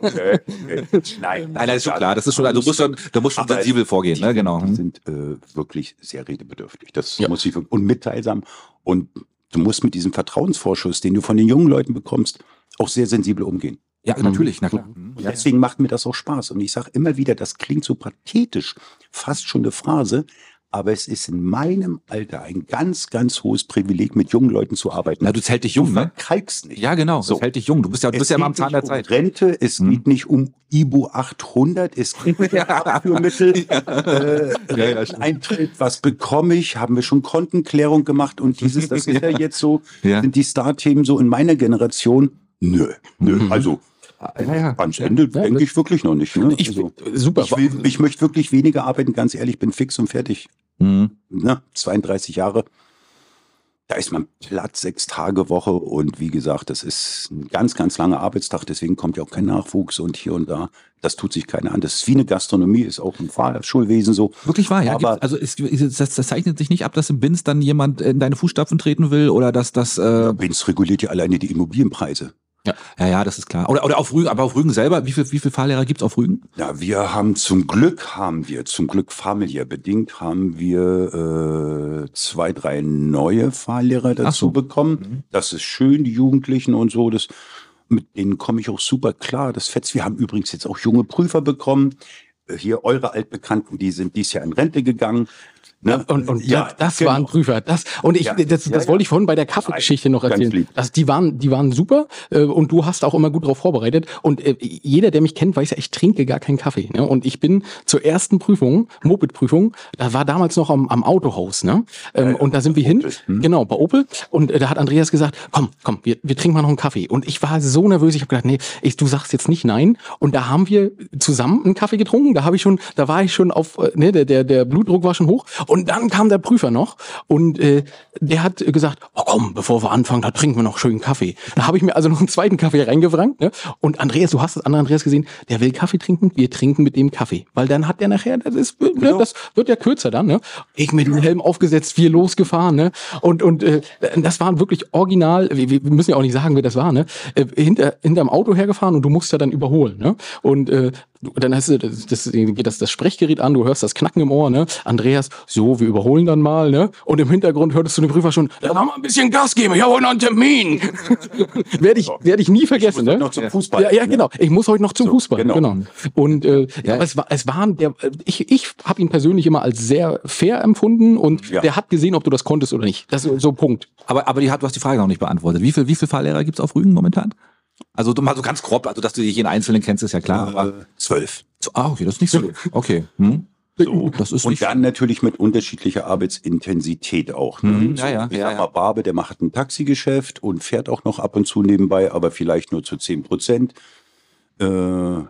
Äh, äh, Nein, Nein, das ist schon klar, das ist schon, also du musst schon, du musst schon sensibel vorgehen, ne? Genau. Die sind äh, wirklich sehr redebedürftig. Das Ja. muss ich und mitteilsam. Und du musst mit diesem Vertrauensvorschuss, den du von den jungen Leuten bekommst, auch sehr sensibel umgehen. Ja, natürlich, na klar. Und deswegen macht mir das auch Spaß. Und ich sage immer wieder, das klingt so pathetisch, fast schon eine Phrase, aber es ist in meinem Alter ein ganz, ganz hohes Privileg, mit jungen Leuten zu arbeiten. Na, du hält dich jung, ne? verkalkst nicht. Ja, genau, So. das hält dich jung. Du bist ja, du bist ja immer am Zahn der nicht Zeit. Um Rente, es geht nicht um Ibu 800, es geht um Abführmittel, äh, Renteneintritt, was bekomme ich, haben wir schon Kontenklärung gemacht und dieses, das ist ja jetzt so, Ja. sind die Starthemen so in meiner Generation, nö, nö, also Ja, ja. ans Ende denke ich wirklich noch nicht. Ne? ich, also, super. ich, will, ich möchte wirklich weniger arbeiten, ganz ehrlich, bin fix und fertig. Mhm. Ne? 32 Jahre. Da ist man platt, sechs Tage Woche und wie gesagt, das ist ein ganz, ganz langer Arbeitstag, deswegen kommt ja auch kein Nachwuchs und hier und da. Das tut sich keiner an. Das ist wie eine Gastronomie, ist auch im Fahrschulwesen so. Wirklich wahr, ja. Aber- also es, das, das zeichnet sich nicht ab, dass im Binz dann jemand in deine Fußstapfen treten will oder dass das. Äh, Binz reguliert ja alleine die Immobilienpreise. Ja, ja, das ist klar. Oder, oder auf Rügen, aber auf Rügen selber, wie viel, wie viel Fahrlehrer gibt's auf Rügen? Ja, wir haben zum Glück, haben wir, zum Glück familiär bedingt, haben wir äh, zwei, drei neue Fahrlehrer dazu so. bekommen. Das ist schön, die Jugendlichen und so. Das, mit denen komme ich auch super klar. Das fetzt. Wir haben übrigens jetzt auch junge Prüfer bekommen. Äh, Hier eure Altbekannten, die sind dies Jahr in Rente gegangen. Ne? Und, und Ja, das, genau. waren Prüfer. Das, und ich, Ja. das, das Ja, ja. wollte ich vorhin bei der Kaffeegeschichte noch erzählen. Das, die, waren, die waren super äh, und du hast auch immer gut darauf vorbereitet. Und äh, jeder, der mich kennt, weiß ja, ich trinke gar keinen Kaffee. Ne? Und ich bin zur ersten Prüfung, Moped-Prüfung, da war damals noch am, am Autohaus. Ne? Ähm, und da sind wir hin, Opel. Hm. genau, bei Opel. Und äh, da hat Andreas gesagt, komm, komm, wir, wir trinken mal noch einen Kaffee. Und ich war so nervös, ich habe gedacht, nee, ich, du sagst jetzt nicht nein. Und da haben wir zusammen einen Kaffee getrunken. Da habe ich schon, da war ich schon auf, äh, ne, der, der, der Blutdruck war schon hoch. Und dann kam der Prüfer noch und äh, der hat gesagt, oh komm, bevor wir anfangen, da trinken wir noch schön Kaffee. Da habe ich mir also noch einen zweiten Kaffee reingewrangt. Ne? Und Andreas, du hast das andere Andreas gesehen, der will Kaffee trinken, wir trinken mit dem Kaffee. Weil dann hat der nachher, das ist, ne, das wird ja kürzer dann, ne? Ich mit dem Helm aufgesetzt, wir losgefahren, ne? Und, und äh, das waren wirklich original, wir, wir müssen ja auch nicht sagen, wer das war, ne? Äh, hinter, hinterm Auto hergefahren und du musst ja dann überholen, ne? Und äh, dann hast du, das, das, geht das, das Sprechgerät an, du hörst das Knacken im Ohr, ne? Andreas, so, wir überholen dann mal, ne? Und im Hintergrund hörtest du den Prüfer schon, da mal ein bisschen Gas geben, ich habe heute noch einen Termin. werde ich, werde ich nie vergessen, ne? noch zum Fußball. Ja, ja, genau. Ich muss heute noch zum So, Fußball. Genau. genau. Und äh, ja, aber es war, es waren der, ich, ich habe ihn persönlich immer als sehr fair empfunden und Ja. der hat gesehen, ob du das konntest oder nicht. Das ist so Punkt. Aber, aber die hat, du hast die Frage noch nicht beantwortet. Wie viel, wie viel Fahrlehrer gibt's auf Rügen momentan? Also du mal so ganz grob, also dass du jeden Einzelnen kennst, ist ja klar. Aber, Äh, zwölf. so, ah, okay, das ist nicht so. Okay. Hm? So. Das ist Und dann natürlich mit unterschiedlicher Arbeitsintensität auch. Ne? Mhm, So, ja, ja, ich ja, sag mal, Barbe, der macht ein Taxigeschäft und fährt auch noch ab und zu nebenbei, aber vielleicht nur zu 10 Prozent. Äh,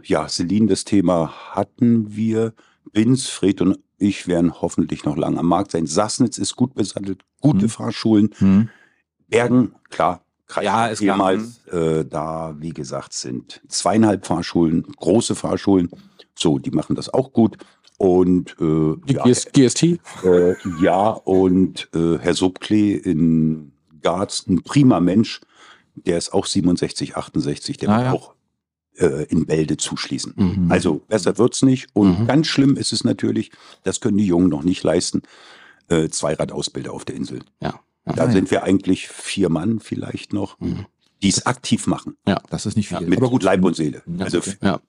ja, Celine, das Thema hatten wir. Binz, Fred und ich werden hoffentlich noch lange am Markt sein. Sassnitz ist gut besattelt, gute Mhm. Fahrschulen. Hm? Bergen, klar. Kreis Ja, klar. ehemals, äh, da, wie gesagt, sind zweieinhalb Fahrschulen, große Fahrschulen. So, die machen das auch gut. Und äh, Die ja, GS, GST. äh, ja, und äh, Herr Subklee in Garz, ein prima Mensch, der ist auch 67, 68, der Ah, wird ja. auch äh, in Bälde zuschließen. Mhm. Also besser wird's nicht. Und Mhm. ganz schlimm ist es natürlich, das können die Jungen noch nicht leisten, äh, Zweiradausbilder auf der Insel. Ja. Da ja. sind wir eigentlich vier Mann vielleicht noch, Mhm. die es aktiv machen. Das ist nicht viel. Mit aber gut. Leib und Seele. Ja, also okay. Ja.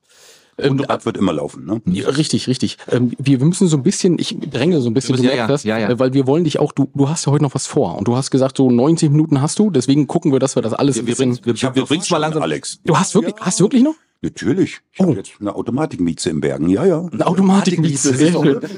Ähm, Hunderad wird immer laufen. Ne? Ja, richtig, richtig. Ähm, wir, wir müssen so ein bisschen, ich dränge so ein bisschen, müssen- du ja, merkst ja, das, ja, ja. äh, weil wir wollen dich auch, du, du hast ja heute noch was vor und du hast gesagt, so 90 Minuten hast du, deswegen gucken wir, dass wir das alles Wir, wir, bisschen. bringen- wir, wir, wir bring's mal langsam. Alex. Du hast wirklich, hast du wirklich noch? Natürlich. Ich Oh. habe jetzt eine Automatikmieze im Bergen. Ja, ja. Eine Automatikmiete, sehr schön.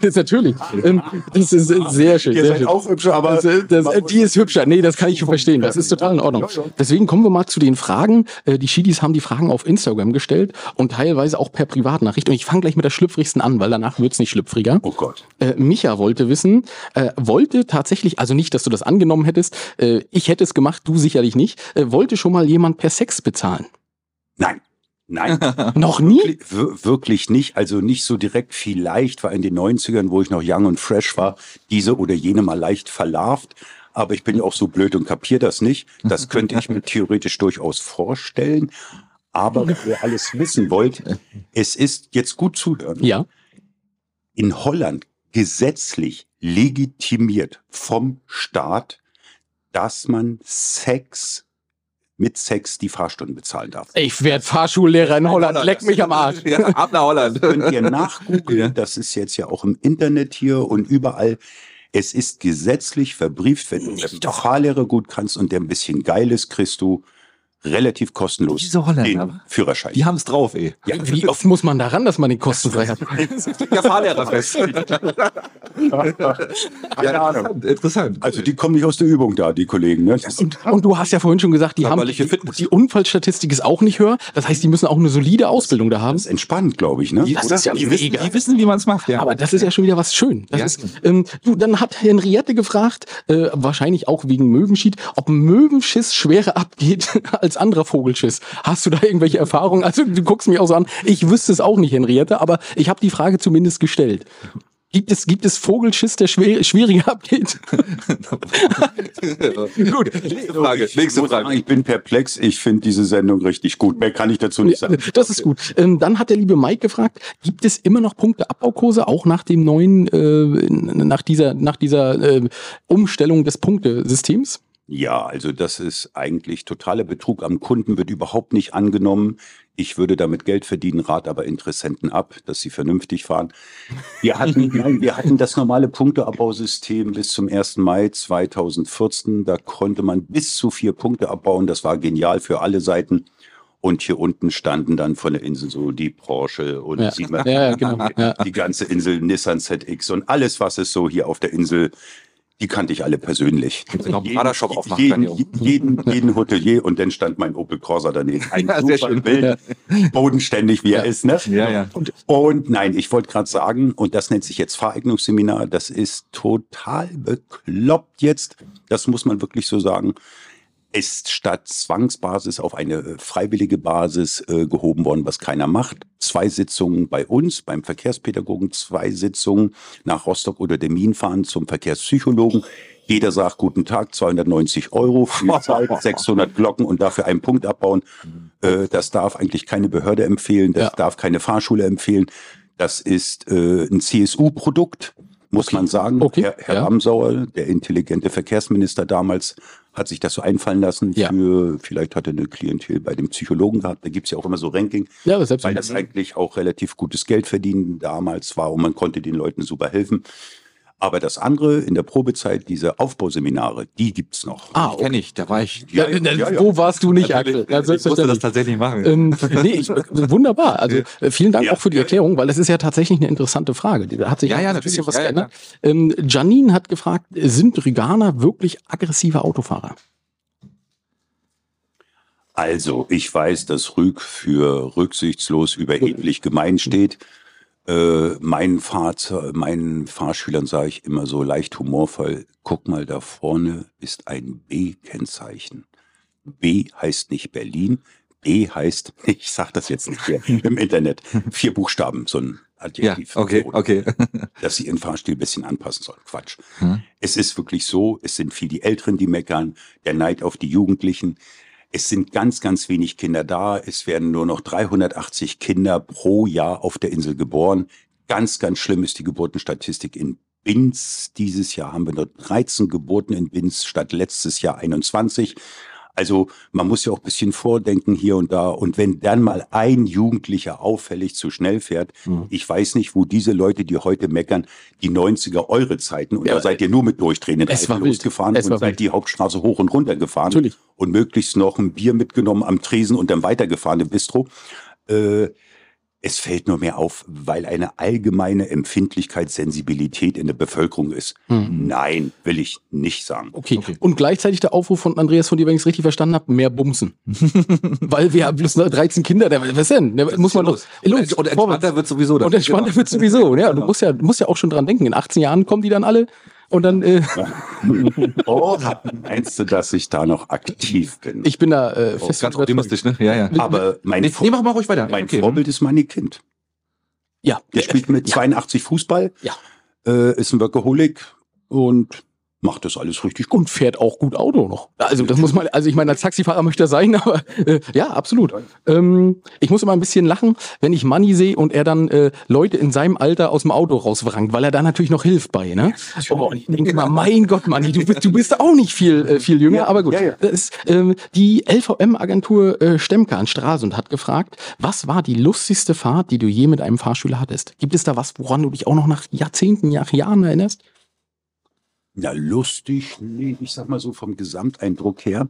Das ist natürlich, ähm, das ist sehr schön. Ihr sehr seid schön. auch hübscher, aber Das, äh, das, äh, die ist hübscher. Nee, das kann ich schon verstehen. Das ist total in Ordnung. Deswegen kommen wir mal zu den Fragen. Äh, Die Schiedis haben die Fragen auf Instagram gestellt und teilweise auch per Privatnachricht. Und ich fange gleich mit der schlüpfrigsten an, weil danach wird's nicht schlüpfriger. Oh Gott. Äh, Micha wollte wissen, äh, wollte tatsächlich, also nicht, dass du das angenommen hättest, ich hätte es gemacht, du sicherlich nicht, wollte schon mal jemand per Sex bezahlen? Nein. Nein, Noch nie? wir- wirklich nicht. Also nicht so direkt. Vielleicht war in den 90ern, wo ich noch young und fresh war, diese oder jene mal leicht verlarvt. Aber ich bin ja auch so blöd und kapier das nicht. Das könnte ich mir theoretisch durchaus vorstellen. Aber wenn ihr alles wissen wollt, es ist jetzt gut zuhören. Ja. in Holland gesetzlich legitimiert vom Staat, dass man Sex mit Sex die Fahrstunden bezahlen darf. Ich werde Fahrschullehrer in Holland, leck mich am Arsch. Ja, ab nach Holland. Könnt ihr nachgoogeln, das ist jetzt ja auch im Internet hier und überall. Es ist gesetzlich verbrieft, wenn du Fahrlehrer gut kannst und der ein bisschen geil ist, kriegst du relativ kostenlos Diese Holländer, den? Führerschein. Die haben's drauf, ey. Ja, Wie oft muss man daran, dass man den kostenfrei hat? Der Fahrlehrerfest. ja, interessant, interessant. also die kommen nicht aus der Übung da, die Kollegen. Ne? Das Und, und du hast ja vorhin schon gesagt, die haben die, die Unfallstatistik ist auch nicht höher. Das heißt, die müssen auch eine solide Ausbildung da haben. ist entspannt, glaube ich. Ne? Das Oder? ist ja die, wissen, mega. die wissen, wie man's macht, ja. Aber das ist ja schon wieder was schön. Das Ja. ist, ähm, du, dann hat Henriette gefragt, äh, wahrscheinlich auch wegen Möwenschied, ob Möwenschiss schwerer abgeht als anderer Vogelschiss. Hast du da irgendwelche Erfahrungen? Also du guckst mich auch so an. Ich wüsste es auch nicht, Henriette, aber ich habe die Frage zumindest gestellt. Gibt es, gibt es Vogelschiss, der schwer, schwieriger abgeht? Gut, nächste Frage. Ich Nächste Frage. ich bin perplex. Ich finde diese Sendung richtig gut. Mehr kann ich dazu nicht sagen. Das ist gut. Ähm, dann hat der liebe Mike gefragt, gibt es immer noch Punkteabbaukurse, auch nach dem neuen, äh, nach dieser, nach dieser äh, Umstellung des Punktesystems? Ja, also das ist eigentlich totaler Betrug am Kunden, wird überhaupt nicht angenommen. Ich würde damit Geld verdienen, rat aber Interessenten ab, dass sie vernünftig fahren. Wir hatten, nein, wir hatten das normale Punkteabbausystem bis zum 1. Mai 2014. Da konnte man bis zu vier Punkte abbauen. Das war genial für alle Seiten. Und hier unten standen dann von der Insel so die Porsche und Ja. Ja, genau. Die ganze Insel, Nissan ZX und alles, was es so hier auf der Insel, die kannte ich alle persönlich. Noch einen Radashop aufmachen jeden, jeden, jeden Hotelier und dann stand mein Opel Corsa daneben. Ein Ja, super schön. Bild, bodenständig wie er ist. Ne? Ja, ja. Und, und nein, ich wollte gerade sagen, und das nennt sich jetzt Fahreignungsseminar, das ist total bekloppt jetzt. Das muss man wirklich so sagen. Ist statt Zwangsbasis auf eine äh, freiwillige Basis äh, gehoben worden, was keiner macht. Zwei Sitzungen bei uns, beim Verkehrspädagogen, zwei Sitzungen nach Rostock oder Demin fahren zum Verkehrspsychologen. Jeder sagt, guten Tag, 290 Euro, viel Zeit, 600 Glocken und dafür einen Punkt abbauen. Äh, das darf eigentlich keine Behörde empfehlen, das Ja. darf keine Fahrschule empfehlen. Das ist äh, ein CSU-Produkt, muss man sagen. Okay, Herr, Herr ja. Ramsauer, der intelligente Verkehrsminister damals, hat sich das so einfallen lassen. Ja. Für, vielleicht hat er eine Klientel bei dem Psychologen gehabt. Da gibt's ja auch immer so Ranking Ja, selbst weil das eigentlich auch relativ gutes Geld verdienen damals war und man konnte den Leuten super helfen. Aber das andere in der Probezeit, diese Aufbauseminare, die gibt's noch. Ah, Kenn ich, da war ich. Ja, ja, Wo warst du nicht, Axel? Ja, ich musste das tatsächlich machen. Ähm, nee, ich, wunderbar. Also äh, vielen Dank Ja. auch für die Erklärung, weil das ist ja tatsächlich eine interessante Frage. Da hat sich Ja, ja, ein bisschen natürlich. was Ja, ja, geändert. ähm, Janine hat gefragt, sind Riganer wirklich aggressive Autofahrer? Also, ich weiß, dass Rüg für rücksichtslos überheblich gemein steht. Äh, meinen, Fahrz meinen Fahrschülern sage ich immer so leicht humorvoll, guck mal, da vorne ist ein B-Kennzeichen. B heißt nicht Berlin, B heißt, ich sag das jetzt nicht hier im Internet, vier Buchstaben, so ein Ja, Adjektiv. okay, So, okay. dass sie ihren Fahrstil ein bisschen anpassen sollen. Quatsch. Hm. Es ist wirklich so, es sind viel die Älteren, die meckern, der Neid auf die Jugendlichen. Es sind ganz, ganz wenig Kinder da. Es werden nur noch 380 Kinder pro Jahr auf der Insel geboren. Ganz, ganz schlimm ist die Geburtenstatistik in Binz. Dieses Jahr haben wir nur 13 Geburten in Binz statt letztes Jahr 21. Also man muss ja auch ein bisschen vordenken hier und da. Und wenn dann mal ein Jugendlicher auffällig zu schnell fährt, ich weiß nicht, wo diese Leute, die heute meckern, die 90er eure Zeiten und Ja, da seid ihr nur mit durchdrehenden Reifen losgefahren und seid wild. die Hauptstraße hoch und runter gefahren Natürlich. und möglichst noch ein Bier mitgenommen am Tresen und dann weitergefahren im Bistro. Äh, es fällt nur mehr auf, weil eine allgemeine Empfindlichkeit, Sensibilität in der Bevölkerung ist. Nein, will ich nicht sagen. Okay. Und gleichzeitig der Aufruf von Andreas von dir, wenn ich es richtig verstanden habe, mehr bumsen. Weil wir haben bloß noch 13 Kinder, der, was denn? Der, muss man doch. Und, Los, und entspannter wird sowieso. dann. Und entspannter wird sowieso. Ja, du musst ja, du musst ja auch schon dran denken. In 18 Jahren kommen die dann alle und dann, äh, Oh, meinst du, dass ich da noch aktiv bin? ich bin da äh, Oh, fest ganz von überzeugt. optimistisch, ne? Ja, ja. Aber mein, Nee, nee, mach mal ruhig weiter. mein Okay. Vorbild ist meine Kind. Ja, Der spielt mit 82 Fußball, Ja. äh, ist ein Workaholic und macht das alles richtig gut. und fährt auch gut Auto noch. Also das muss man, also ich meine, als Taxifahrer möchte er sein, aber äh, ja, absolut. Ähm, ich muss immer ein bisschen lachen, wenn ich Manni sehe und er dann äh, Leute in seinem Alter aus dem Auto rauswrangt, weil er da natürlich noch hilft bei, ne? Oh, und ich denke mal, mein Gott, Manni, du bist, du bist auch nicht viel, äh, viel jünger, aber gut. ja, ja. Das ist, ähm, die LVM-Agentur äh, Stemke an Stralsund hat gefragt, was war die lustigste Fahrt, die du je mit einem Fahrschüler hattest? Gibt es da was, woran du dich auch noch nach Jahrzehnten, nach Jahren erinnerst? Na, lustig, nee, ich sag mal so vom Gesamteindruck her.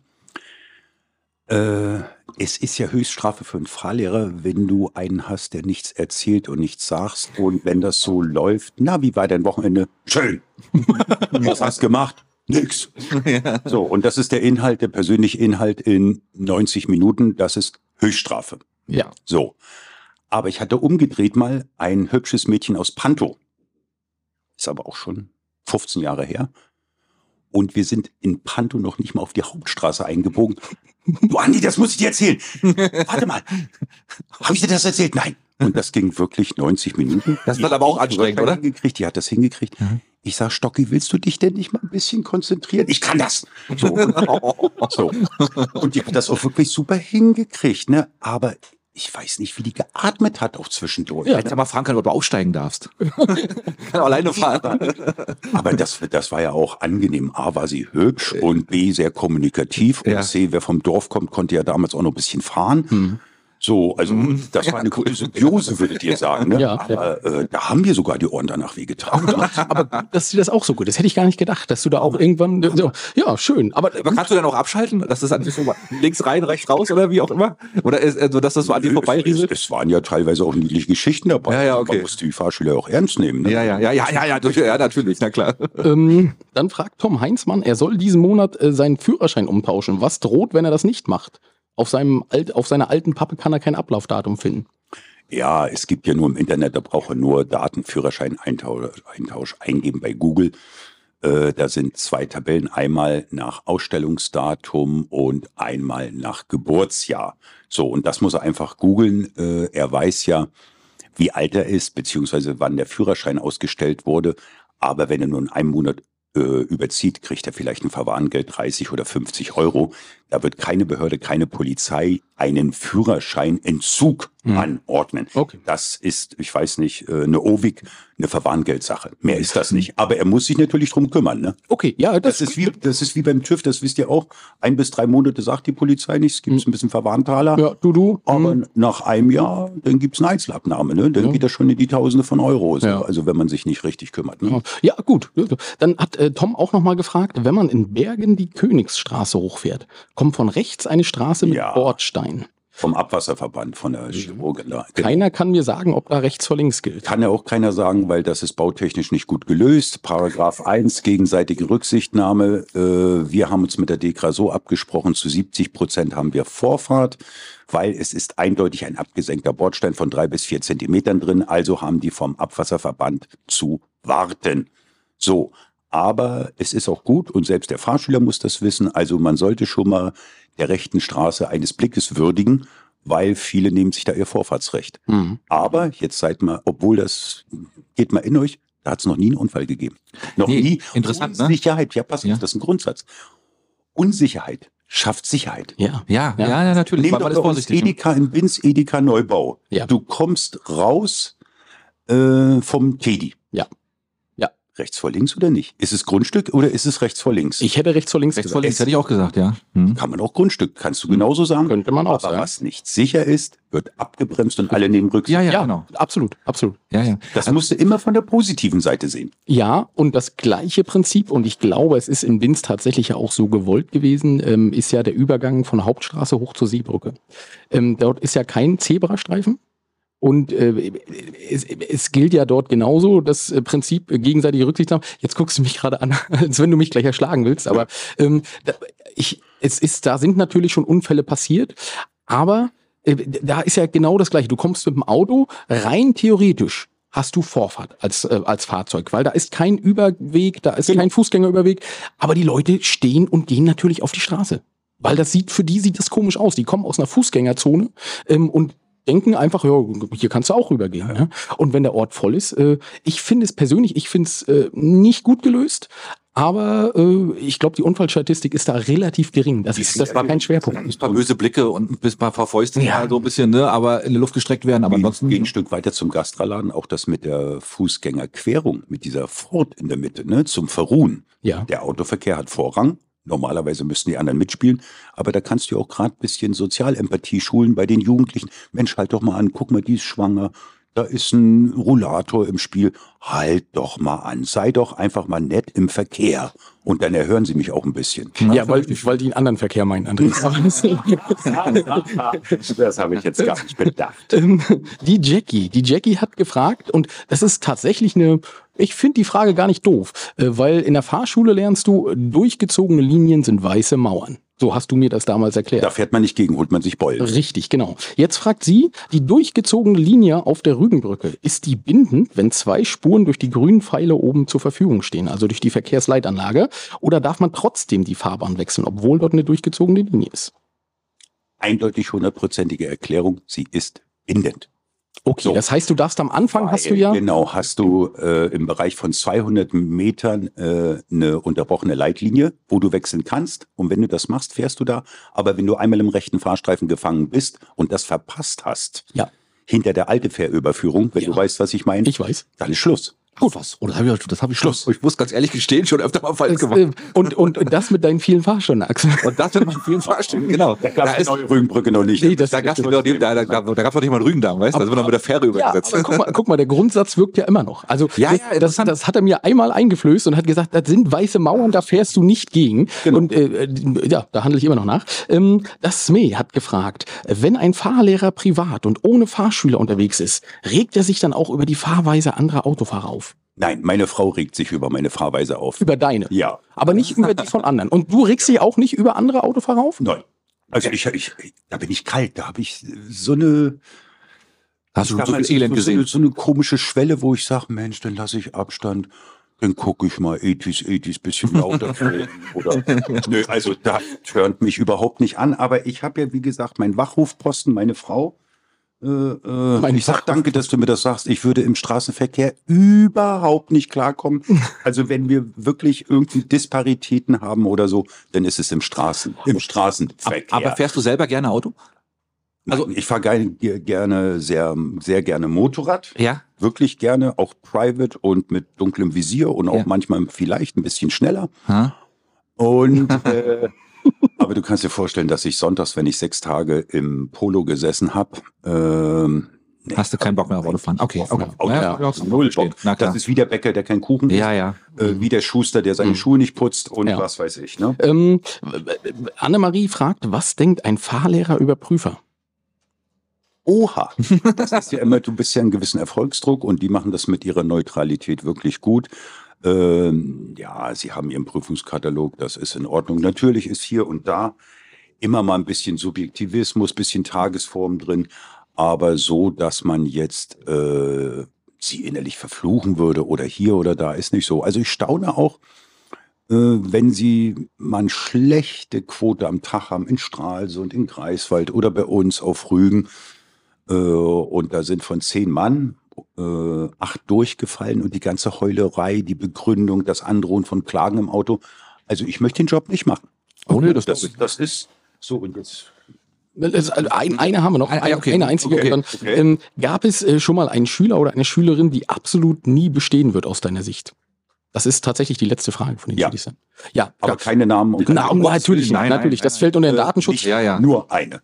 Äh, es ist ja Höchststrafe für einen Fahrlehrer, wenn du einen hast, der nichts erzählt und nichts sagst. Und wenn das so läuft, na, wie war dein Wochenende? Schön. Was hast du gemacht? Nix. So, und das ist der Inhalt, der persönliche Inhalt in 90 Minuten. Das ist Höchststrafe. Ja. So. Aber ich hatte umgedreht mal ein hübsches Mädchen aus Pantow. Ist aber auch schon 15 Jahre her. Und wir sind in Pantow noch nicht mal auf die Hauptstraße eingebogen. Du Andi, das muss ich dir erzählen. Warte mal. Habe ich dir das erzählt? Nein. Und das ging wirklich 90 Minuten. Das wird aber auch anstrengend, oder? Hingekriegt, die hat das hingekriegt. Ich sag, Stocki, willst du dich denn nicht mal ein bisschen konzentrieren? Ich kann das. So. so. Und die hat das auch wirklich super hingekriegt, ne? Aber ich weiß nicht, wie die geatmet hat auch zwischendurch. Ja. Hätte ja mal fragen können, ob du aussteigen darfst. Kann alleine fahren. Aber das, das war ja auch angenehm. A, war sie hübsch und B, sehr kommunikativ. Und Ja. C, wer vom Dorf kommt, konnte ja damals auch noch ein bisschen fahren. So, also das war eine gute Symbiose, würdet ihr sagen. Ne? Ja, Aber Äh, da haben wir sogar die Ohren danach wehgetan. Aber gut, dass sie das auch so gut. Das hätte ich gar nicht gedacht, dass du da auch irgendwann. So, ja, schön. Aber, Aber kannst du dann auch abschalten? Das ist einfach so links rein, rechts raus oder wie auch immer? Oder ist, also, dass das so an dir es, vorbeirieselt? es waren ja teilweise auch niedliche Geschichten dabei. Ja, ja, okay. Man muss die Fahrschüler auch ernst nehmen. Ne? Ja, ja, ja, ja, ja, ja, durch- ja, natürlich, na klar. ähm, dann fragt Tom Heinzmann, er soll diesen Monat äh, seinen Führerschein umtauschen. Was droht, wenn er das nicht macht? Auf, seinem Alt, auf seiner alten Pappe kann er kein Ablaufdatum finden. Ja, es gibt ja nur im Internet, da braucht er nur Datenführerschein Eintausch, Eintausch eingeben bei Google. Äh, da sind zwei Tabellen, einmal nach Ausstellungsdatum und einmal nach Geburtsjahr. So, und das muss er einfach googeln. Äh, er weiß ja, wie alt er ist, beziehungsweise wann der Führerschein ausgestellt wurde. Aber wenn er nur in einem Monat äh, überzieht, kriegt er vielleicht ein Verwarngeld 30 oder 50 Euro. Da wird keine Behörde, keine Polizei einen Führerscheinentzug Mhm. anordnen. Okay. Das ist, ich weiß nicht, äh, eine OWIG, eine Verwarngeldsache. Mehr ist das nicht. Aber er muss sich natürlich drum kümmern. Ne? Okay, ja, Das ist, wie, das ist wie beim TÜV, das wisst ihr auch. Ein bis drei Monate sagt die Polizei nichts, gibt es ein bisschen Verwarntaler. ja, du, du. Aber hm. nach einem Jahr, dann gibt's eine Einzelabnahme. Ne? Dann geht das schon in die Tausende von Euro. So. Ja. Also wenn man sich nicht richtig kümmert. Ne? Ja, gut. Dann hat äh, Tom auch noch mal gefragt, wenn man in Bergen die Königsstraße hochfährt, kommt von rechts eine Straße mit Ja. Bordstein. Vom Abwasserverband, von der Chirurgen da. Keiner kann mir sagen, ob da rechts vor links gilt. Kann ja auch keiner sagen, weil das ist bautechnisch nicht gut gelöst. Paragraph 1, gegenseitige Rücksichtnahme. Äh, wir haben uns mit der DEKRA so abgesprochen, zu 70 Prozent haben wir Vorfahrt, weil es ist eindeutig ein abgesenkter Bordstein von drei bis vier Zentimetern drin. Also haben die vom Abwasserverband zu warten. So. Aber es ist auch gut und selbst der Fahrschüler muss das wissen. Also man sollte schon mal der rechten Straße eines Blickes würdigen, weil viele nehmen sich da ihr Vorfahrtsrecht. Mhm. Aber jetzt seid mal, obwohl das geht mal in euch, da hat es noch nie einen Unfall gegeben. Noch Nee, nie. interessant, ne? Unsicherheit, ja, pass auf, Ja. das ist ein Grundsatz. Unsicherheit schafft Sicherheit. Ja. Ja, Ja. ja, natürlich. Nehmen Man, doch vorsichtig. ne? Edeka in Binz, Edeka Neubau. Ja. Du kommst raus äh, vom Teddy. Ja. Ja. Rechts vor links oder nicht? Ist es Grundstück oder ist es rechts vor links? Ich hätte rechts vor links Rechts vor gesagt. links hätte ich auch gesagt, ja. Hm. Kann man auch Grundstück, kannst du genauso sagen. Könnte man auch Aber sagen. was nicht sicher ist, wird abgebremst und alle nehmen Rücksicht. Ja, ja, Ja, genau. absolut, absolut. Ja, ja. Das musst du immer von der positiven Seite sehen. Ja, und das gleiche Prinzip, und ich glaube, es ist in Binz tatsächlich ja auch so gewollt gewesen, ähm, ist ja der Übergang von Hauptstraße hoch zur Seebrücke. Ähm, dort ist ja kein Zebrastreifen. Und äh, es, es gilt ja dort genauso das äh, Prinzip äh, gegenseitige Rücksichtnahme. Jetzt guckst du mich gerade an, als wenn du mich gleich erschlagen willst. Aber ähm, da, ich, es ist, da sind natürlich schon Unfälle passiert. Aber äh, da ist ja genau das Gleiche. Du kommst mit dem Auto rein theoretisch hast du Vorfahrt als, äh, als Fahrzeug, weil da ist kein Überweg, da ist kein Fußgängerüberweg, aber die Leute stehen und gehen natürlich auf die Straße. Weil das sieht, für die sieht das komisch aus. Die kommen aus einer Fußgängerzone ähm, und denken einfach, ja, hier kannst du auch rübergehen. Ne? Und wenn der Ort voll ist, äh, ich finde es persönlich, ich finde es äh, nicht gut gelöst, aber äh, ich glaube, die Unfallstatistik ist da relativ gering. Das, ist, das war kein Schwerpunkt. Ein paar böse Blicke und ein paar paar Fäuste, Ja. ja. so ein bisschen, ne, aber in die Luft gestreckt werden. Aber ansonsten. gehen ein Stück weiter zum Gastraladen, auch das mit der Fußgängerquerung, mit dieser Furt in der Mitte, ne, zum Verruhen. Ja. Der Autoverkehr hat Vorrang. Normalerweise müssten die anderen mitspielen, aber da kannst du auch gerade ein bisschen Sozialempathie schulen bei den Jugendlichen. Mensch, halt doch mal an, guck mal, die ist schwanger, da ist ein Rollator im Spiel. Halt doch mal an, sei doch einfach mal nett im Verkehr. Und dann erhören sie mich auch ein bisschen. Ja, weil, weil die einen anderen Verkehr meinen, Andreas. Das habe ich jetzt gar nicht bedacht. Ähm, die Jackie, die Jackie hat gefragt und das ist tatsächlich eine, ich finde die Frage gar nicht doof, äh, weil in der Fahrschule lernst du, durchgezogene Linien sind weiße Mauern. So hast du mir das damals erklärt. Da fährt man nicht gegen, holt man sich Beulen. Richtig, genau. Jetzt fragt sie, die durchgezogene Linie auf der Rügenbrücke, ist die bindend, wenn zwei Spuren durch die grünen Pfeile oben zur Verfügung stehen, also durch die Verkehrsleitanlage, oder darf man trotzdem die Fahrbahn wechseln, obwohl dort eine durchgezogene Linie ist? Eindeutig hundertprozentige Erklärung, sie ist bindend. Okay, So. das heißt, du darfst am Anfang hast du Weil, ja Genau, hast du äh, im Bereich von 200 Metern äh, eine unterbrochene Leitlinie, wo du wechseln kannst. Und wenn du das machst, fährst du da. Aber wenn du einmal im rechten Fahrstreifen gefangen bist und das verpasst hast, Ja. hinter der alte Fährüberführung, wenn Ja. du weißt, was ich meine, Ich weiß. dann ist Schluss. Gut, was? Oh, das habe ich, das hab ich Schluss. Ich muss ganz ehrlich gestehen, schon öfter mal falsch gemacht. äh, und, und das mit deinen vielen Fahrstunden, Axel. Und das sind meine vielen Fahrstühlen, genau. Da, ist, neue Rügenbrücke noch nicht. Nee, das- da gab es noch, da, da, da, noch nicht mal einen Rügendamm, weißt du? Da sind wir noch mit der Fähre Ja, übergesetzt. aber guck mal, guck mal, der Grundsatz wirkt ja immer noch. Also Ja, das, ja, das, hat er mir einmal eingeflößt und hat gesagt, das sind weiße Mauern, da fährst du nicht gegen. Genau. Und äh, ja, da handle ich immer noch nach. Ähm, das SME hat gefragt, wenn ein Fahrlehrer privat und ohne Fahrschüler unterwegs ist, regt er sich dann auch über die Fahrweise anderer Autofahrer auf? Nein, meine Frau regt sich über meine Fahrweise auf. Über deine. Ja, Aber nicht über die von anderen. Und du regst dich auch nicht über andere Autofahrer auf? nein. Also ich, ich, da bin ich kalt, da habe ich so eine, Hast du so viel Elend so, gesehen? So, eine komische Schwelle, wo ich sage, Mensch, dann lasse ich Abstand, dann gucke ich mal 80s, 80s, bisschen lauter. Oder, nö, also da hört mich überhaupt nicht an. Aber ich habe ja, wie gesagt, mein Wachrufposten, meine Frau, Äh, äh, ich sag danke, dass du mir das sagst. Ich würde im Straßenverkehr überhaupt nicht klarkommen. Also wenn wir wirklich irgendwie Disparitäten haben oder so, dann ist es im Straßen, im Straßenverkehr. Aber fährst du selber gerne Auto? Also ich fahre gerne sehr, sehr gerne Motorrad. Ja. Wirklich gerne, auch private und mit dunklem Visier und auch Ja. manchmal vielleicht ein bisschen schneller. Ha? Und äh, aber du kannst dir vorstellen, dass ich sonntags, wenn ich sechs Tage im Polo gesessen habe, ähm, nee, Hast du keinen Bock mehr auf Autofahren? Okay, okay. Auto, Ja, ja, ja, null. Bock. Na klar. Das ist wie der Bäcker, der keinen Kuchen Ja, ja. isst, äh, wie der Schuster, der seine Schuhe nicht putzt und Ja. was weiß ich. Ne? Ähm, Annemarie fragt, was denkt ein Fahrlehrer über Prüfer? Oha, das ist ja immer, du bist ja einen gewissen Erfolgsdruck und die machen das mit ihrer Neutralität wirklich gut. Ähm, ja, sie haben ihren Prüfungskatalog, das ist in Ordnung. Natürlich ist hier und da immer mal ein bisschen Subjektivismus, bisschen Tagesform drin, aber so, dass man jetzt äh, sie innerlich verfluchen würde oder hier oder da, ist nicht so. Also ich staune auch, äh, wenn sie mal eine schlechte Quote am Tag haben in Stralsund, in Greifswald oder bei uns auf Rügen. Äh, und da sind von zehn Mann äh, acht durchgefallen und die ganze Heulerei, die Begründung, das Androhen von Klagen im Auto. Also ich möchte den Job nicht machen. Oh, nee, das das, das ist so und jetzt. Also ein, eine haben wir noch, ah, okay. eine einzige. Okay, dann, okay. ähm, gab es äh, schon mal einen Schüler oder eine Schülerin, die absolut nie bestehen wird aus deiner Sicht? Das ist tatsächlich die letzte Frage von den Ja. Studis. Ja, Aber ja. keine Namen und keine Na, Namen. natürlich, Nein, nein, natürlich. nein, das nein. fällt unter den Äh, Datenschutz. nicht Ja, ja. Nur eine.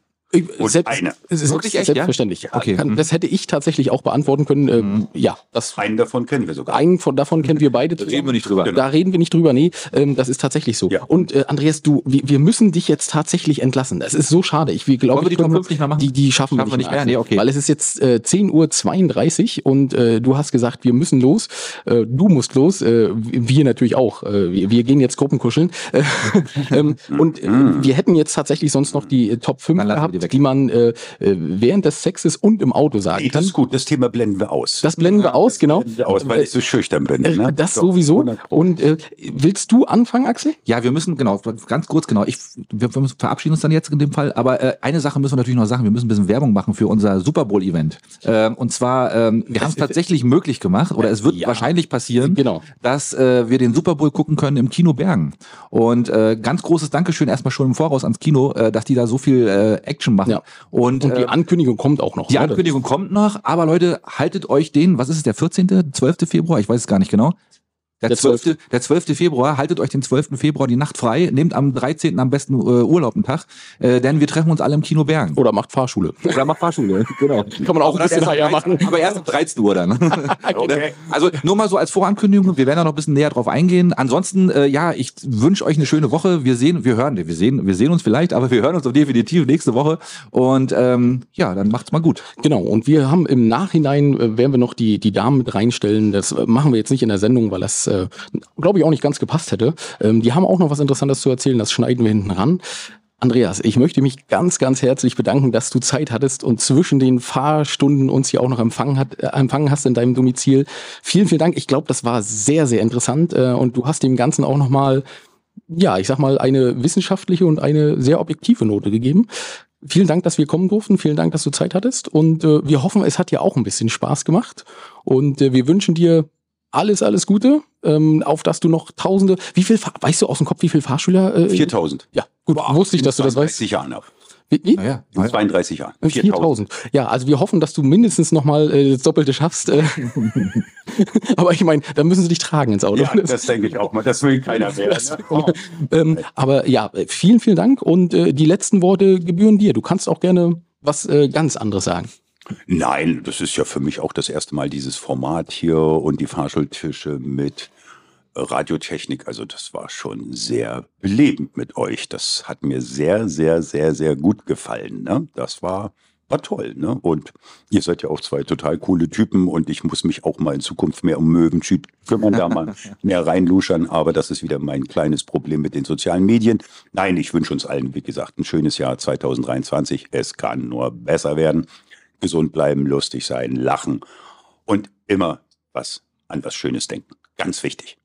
Und selbst, eine. Es ist Wirklich echt, ja? selbstverständlich. Okay. Kann, Mhm. das hätte ich tatsächlich auch beantworten können. Ähm, ja, das Einen davon kennen wir sogar. einen von davon kennen wir beide. Da reden wir nicht drüber. Genau. Da reden wir nicht drüber, nee, ähm, das ist tatsächlich so. Ja. Und äh, Andreas, du, wir, wir müssen dich jetzt tatsächlich entlassen. Das ist so schade. Ich glaube, die Top 5 nicht mehr machen? Die, die schaffen, Schaffen wir nicht mehr? Nee, okay. Weil es ist jetzt äh, 10.32 Uhr und äh, du hast gesagt, wir müssen los. Äh, du musst los. Äh, wir natürlich auch. Äh, wir, wir gehen jetzt Gruppenkuscheln. Äh, ähm, und äh, wir hätten jetzt tatsächlich sonst noch die äh, Top 5 Dann lassen wir gehabt, die man äh, äh, während des Sexes und im Auto sagen Nee, das ist gut. Das Thema blenden wir aus. Das blenden wir aus, genau. blenden wir aus, weil ich so schüchtern bin. Äh, Ne? Das So, sowieso. 100 Pro. Und äh, willst du anfangen, Axel? Ja, wir müssen, genau, ganz kurz, genau, ich, wir, wir verabschieden uns dann jetzt in dem Fall, aber äh, eine Sache müssen wir natürlich noch sagen, wir müssen ein bisschen Werbung machen für unser Super Bowl-Event. Ähm, und zwar, ähm, wir haben es tatsächlich möglich gemacht, oder es wird Ja. wahrscheinlich passieren, Genau. dass äh, wir den Super Bowl gucken können im Kino Bergen. Und äh, ganz großes Dankeschön erstmal schon im Voraus ans Kino, äh, dass die da so viel äh, Action machen. Ja. Und, Und die äh, Ankündigung kommt auch noch. die ne? Ankündigung kommt noch, aber Leute, haltet euch den, was ist es, der 14., 12. Februar? Ich weiß es gar nicht genau. Der, Der 12. der 12. Februar, haltet euch den 12. Februar die Nacht frei, nehmt am 13. am besten äh, Urlaub einen Tag, äh, denn wir treffen uns alle im Kino Bergen. Oder macht Fahrschule. Oder macht Fahrschule, genau. Kann man auch ein bisschen erst nachher um machen. 13 Aber erst um 13 Uhr dann. Okay. Also nur mal so als Vorankündigung, wir werden da noch ein bisschen näher drauf eingehen. Ansonsten, äh, ja, ich wünsche euch eine schöne Woche. Wir sehen, wir hören, wir sehen, wir sehen uns vielleicht, aber wir hören uns doch definitiv nächste Woche. Und ähm, ja, dann macht's mal gut. Genau, und wir haben im Nachhinein, äh, werden wir noch die, die Damen mit reinstellen. Das äh, machen wir jetzt nicht in der Sendung, weil das, äh, glaube ich, auch nicht ganz gepasst hätte. Ähm, die haben auch noch was Interessantes zu erzählen, das schneiden wir hinten ran. Andreas, ich möchte mich ganz, ganz herzlich bedanken, dass du Zeit hattest und zwischen den Fahrstunden uns hier auch noch empfangen, hat, äh, empfangen hast in deinem Domizil. Vielen, vielen Dank. Ich glaube, das war sehr, sehr interessant äh, und du hast dem Ganzen auch nochmal, ja, ich sag mal, eine wissenschaftliche und eine sehr objektive Note gegeben. Vielen Dank, dass wir kommen durften. Vielen Dank, dass du Zeit hattest. Und äh, wir hoffen, es hat dir auch ein bisschen Spaß gemacht. Und äh, wir wünschen dir alles, alles Gute, ähm, auf dass du noch Tausende. Wie viel, weißt du aus dem Kopf, wie viele Fahrschüler? Äh, 4000. Ja, gut, wusste ich, dass du das weißt. 32 Jahren ab. Wie? wie? Naja, In 32 Jahren. 4000. Ja, also wir hoffen, dass du mindestens noch mal äh, das Doppelte schaffst. Äh. aber ich meine, da müssen sie dich tragen ins Auto. Ja, das denke ich auch mal. Das will keiner mehr. Ne? ähm, aber ja, vielen, vielen Dank und äh, die letzten Worte gebühren dir. Du kannst auch gerne was äh, ganz anderes sagen. Nein, das ist ja für mich auch das erste Mal dieses Format hier und die Fahrschultische mit äh, Radiotechnik. Also das war schon sehr belebend mit euch. Das hat mir sehr, sehr, sehr, sehr gut gefallen. Ne? Das war, war toll. Ne? Und ihr seid ja auch zwei total coole Typen und ich muss mich auch mal in Zukunft mehr um Möwentyp kümmern, da mal mehr reinluschern. Aber das ist wieder mein kleines Problem mit den sozialen Medien. Nein, ich wünsche uns allen, wie gesagt, ein schönes Jahr 2023. Es kann nur besser werden gesund bleiben, lustig sein, lachen und immer was an was Schönes denken. Ganz wichtig.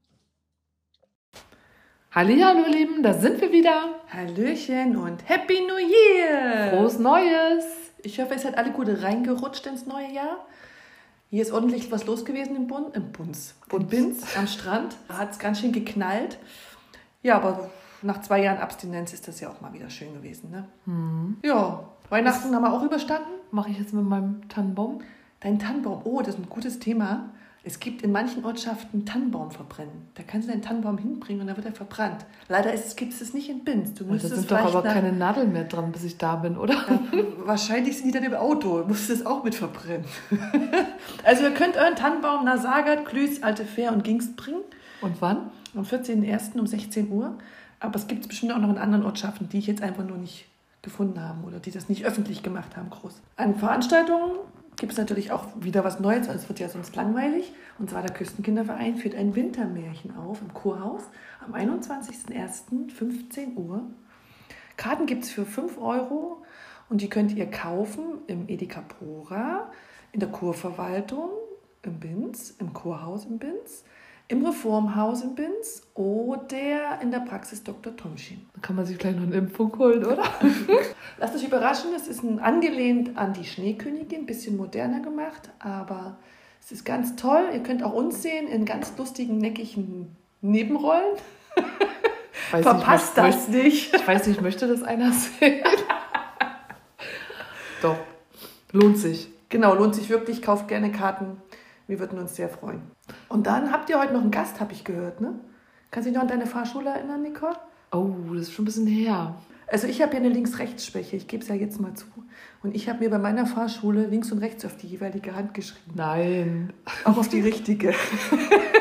Hallihallo, ihr Lieben, da sind wir wieder. Hallöchen und Happy New Year! Frohes Neues. Ich hoffe, ihr seid alle gut reingerutscht ins neue Jahr. Hier ist ordentlich was los gewesen im Bund, im Bunz, in Binz am Strand. Da hat es ganz schön geknallt. Ja, aber nach zwei Jahren Abstinenz ist das ja auch mal wieder schön gewesen. Ne? Mhm. Ja, Weihnachten haben wir auch überstanden. Mache ich jetzt mit meinem Tannenbaum? Dein Tannenbaum, oh, das ist ein gutes Thema. Es gibt in manchen Ortschaften Tannenbaum verbrennen. Da kannst du deinen Tannenbaum hinbringen und dann wird er verbrannt. Leider gibt es das nicht in Binz. Du Da müsstest sind doch aber nach- keine Nadeln mehr dran, bis ich da bin, oder? Wahrscheinlich sind die dann im Auto. Du musst es auch mit verbrennen. also ihr könnt euren Tannenbaum nach Sagert, Klüß, Alte Fähr und Gingst bringen. Und wann? Am 14.01. um 16 Uhr. Aber es gibt es bestimmt auch noch in anderen Ortschaften, die ich jetzt einfach nur nicht gefunden habe oder die das nicht öffentlich gemacht haben, groß. An Veranstaltungen gibt es natürlich auch wieder was Neues, also es wird ja sonst langweilig. Und zwar der Küstenkinderverein führt ein Wintermärchen auf im Kurhaus am 21.01.15 Uhr. Karten gibt es für 5 Euro und die könnt ihr kaufen im Edeka Pora, in der Kurverwaltung im Binz, im Kurhaus im Binz, im Reformhaus im Binz oder in der Praxis Dr. Tomschin. Da kann man sich gleich noch eine Impfung holen, oder? Lasst euch überraschen, es ist ein, angelehnt an die Schneekönigin, ein bisschen moderner gemacht, aber es ist ganz toll. Ihr könnt auch uns sehen in ganz lustigen, neckigen Nebenrollen. Weiß Verpasst ich, das nicht. Ich weiß nicht, möchte das einer sehen? Doch, lohnt sich. Genau, lohnt sich wirklich, kauft gerne Karten. Wir würden uns sehr freuen. Und dann habt ihr heute noch einen Gast, habe ich gehört, ne? Kannst du dich noch an deine Fahrschule erinnern, Nicole? Oh, das ist schon ein bisschen her. Also ich habe ja eine Links-Rechts-Schwäche, ich gebe es ja jetzt mal zu. Und ich habe mir bei meiner Fahrschule links und rechts auf die jeweilige Hand geschrieben. Nein. Auch auf die richtige.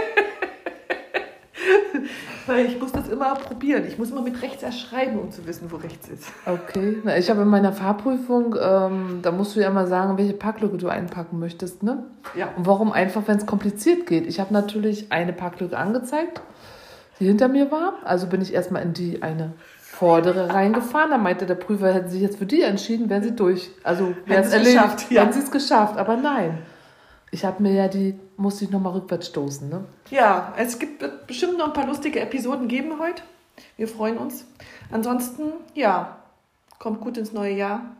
Weil ich muss das immer probieren. Ich muss immer mit rechts erst schreiben, um zu wissen, wo rechts ist. Okay. Na, ich habe in meiner Fahrprüfung, ähm, da musst du ja immer sagen, welche Parklücke du einpacken möchtest, ne? Ja. Und warum einfach, wenn es kompliziert geht? Ich habe natürlich eine Parklücke angezeigt, die hinter mir war. Also bin ich erstmal in die eine vordere reingefahren. Da meinte der Prüfer, hätten sie sich jetzt für die entschieden, wären sie durch. Also wäre es sie es erledigt, geschafft, ja. hätten sie es geschafft. Aber nein. Ich habe mir ja die, musste ich nochmal rückwärts stoßen, ne? Ja, es gibt wird bestimmt noch ein paar lustige Episoden geben heute. Wir freuen uns. Ansonsten, ja, kommt gut ins neue Jahr.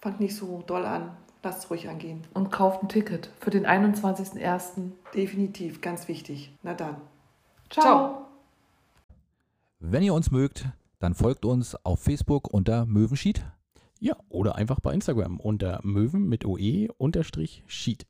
Fangt nicht so doll an. Lasst es ruhig angehen. Und kauft ein Ticket für den 21.01. Definitiv, ganz wichtig. Na dann. Ciao. Ciao. Wenn ihr uns mögt, dann folgt uns auf Facebook unter Möwenschied. Ja, oder einfach bei Instagram unter Möwen mit OE unterstrich Sheet.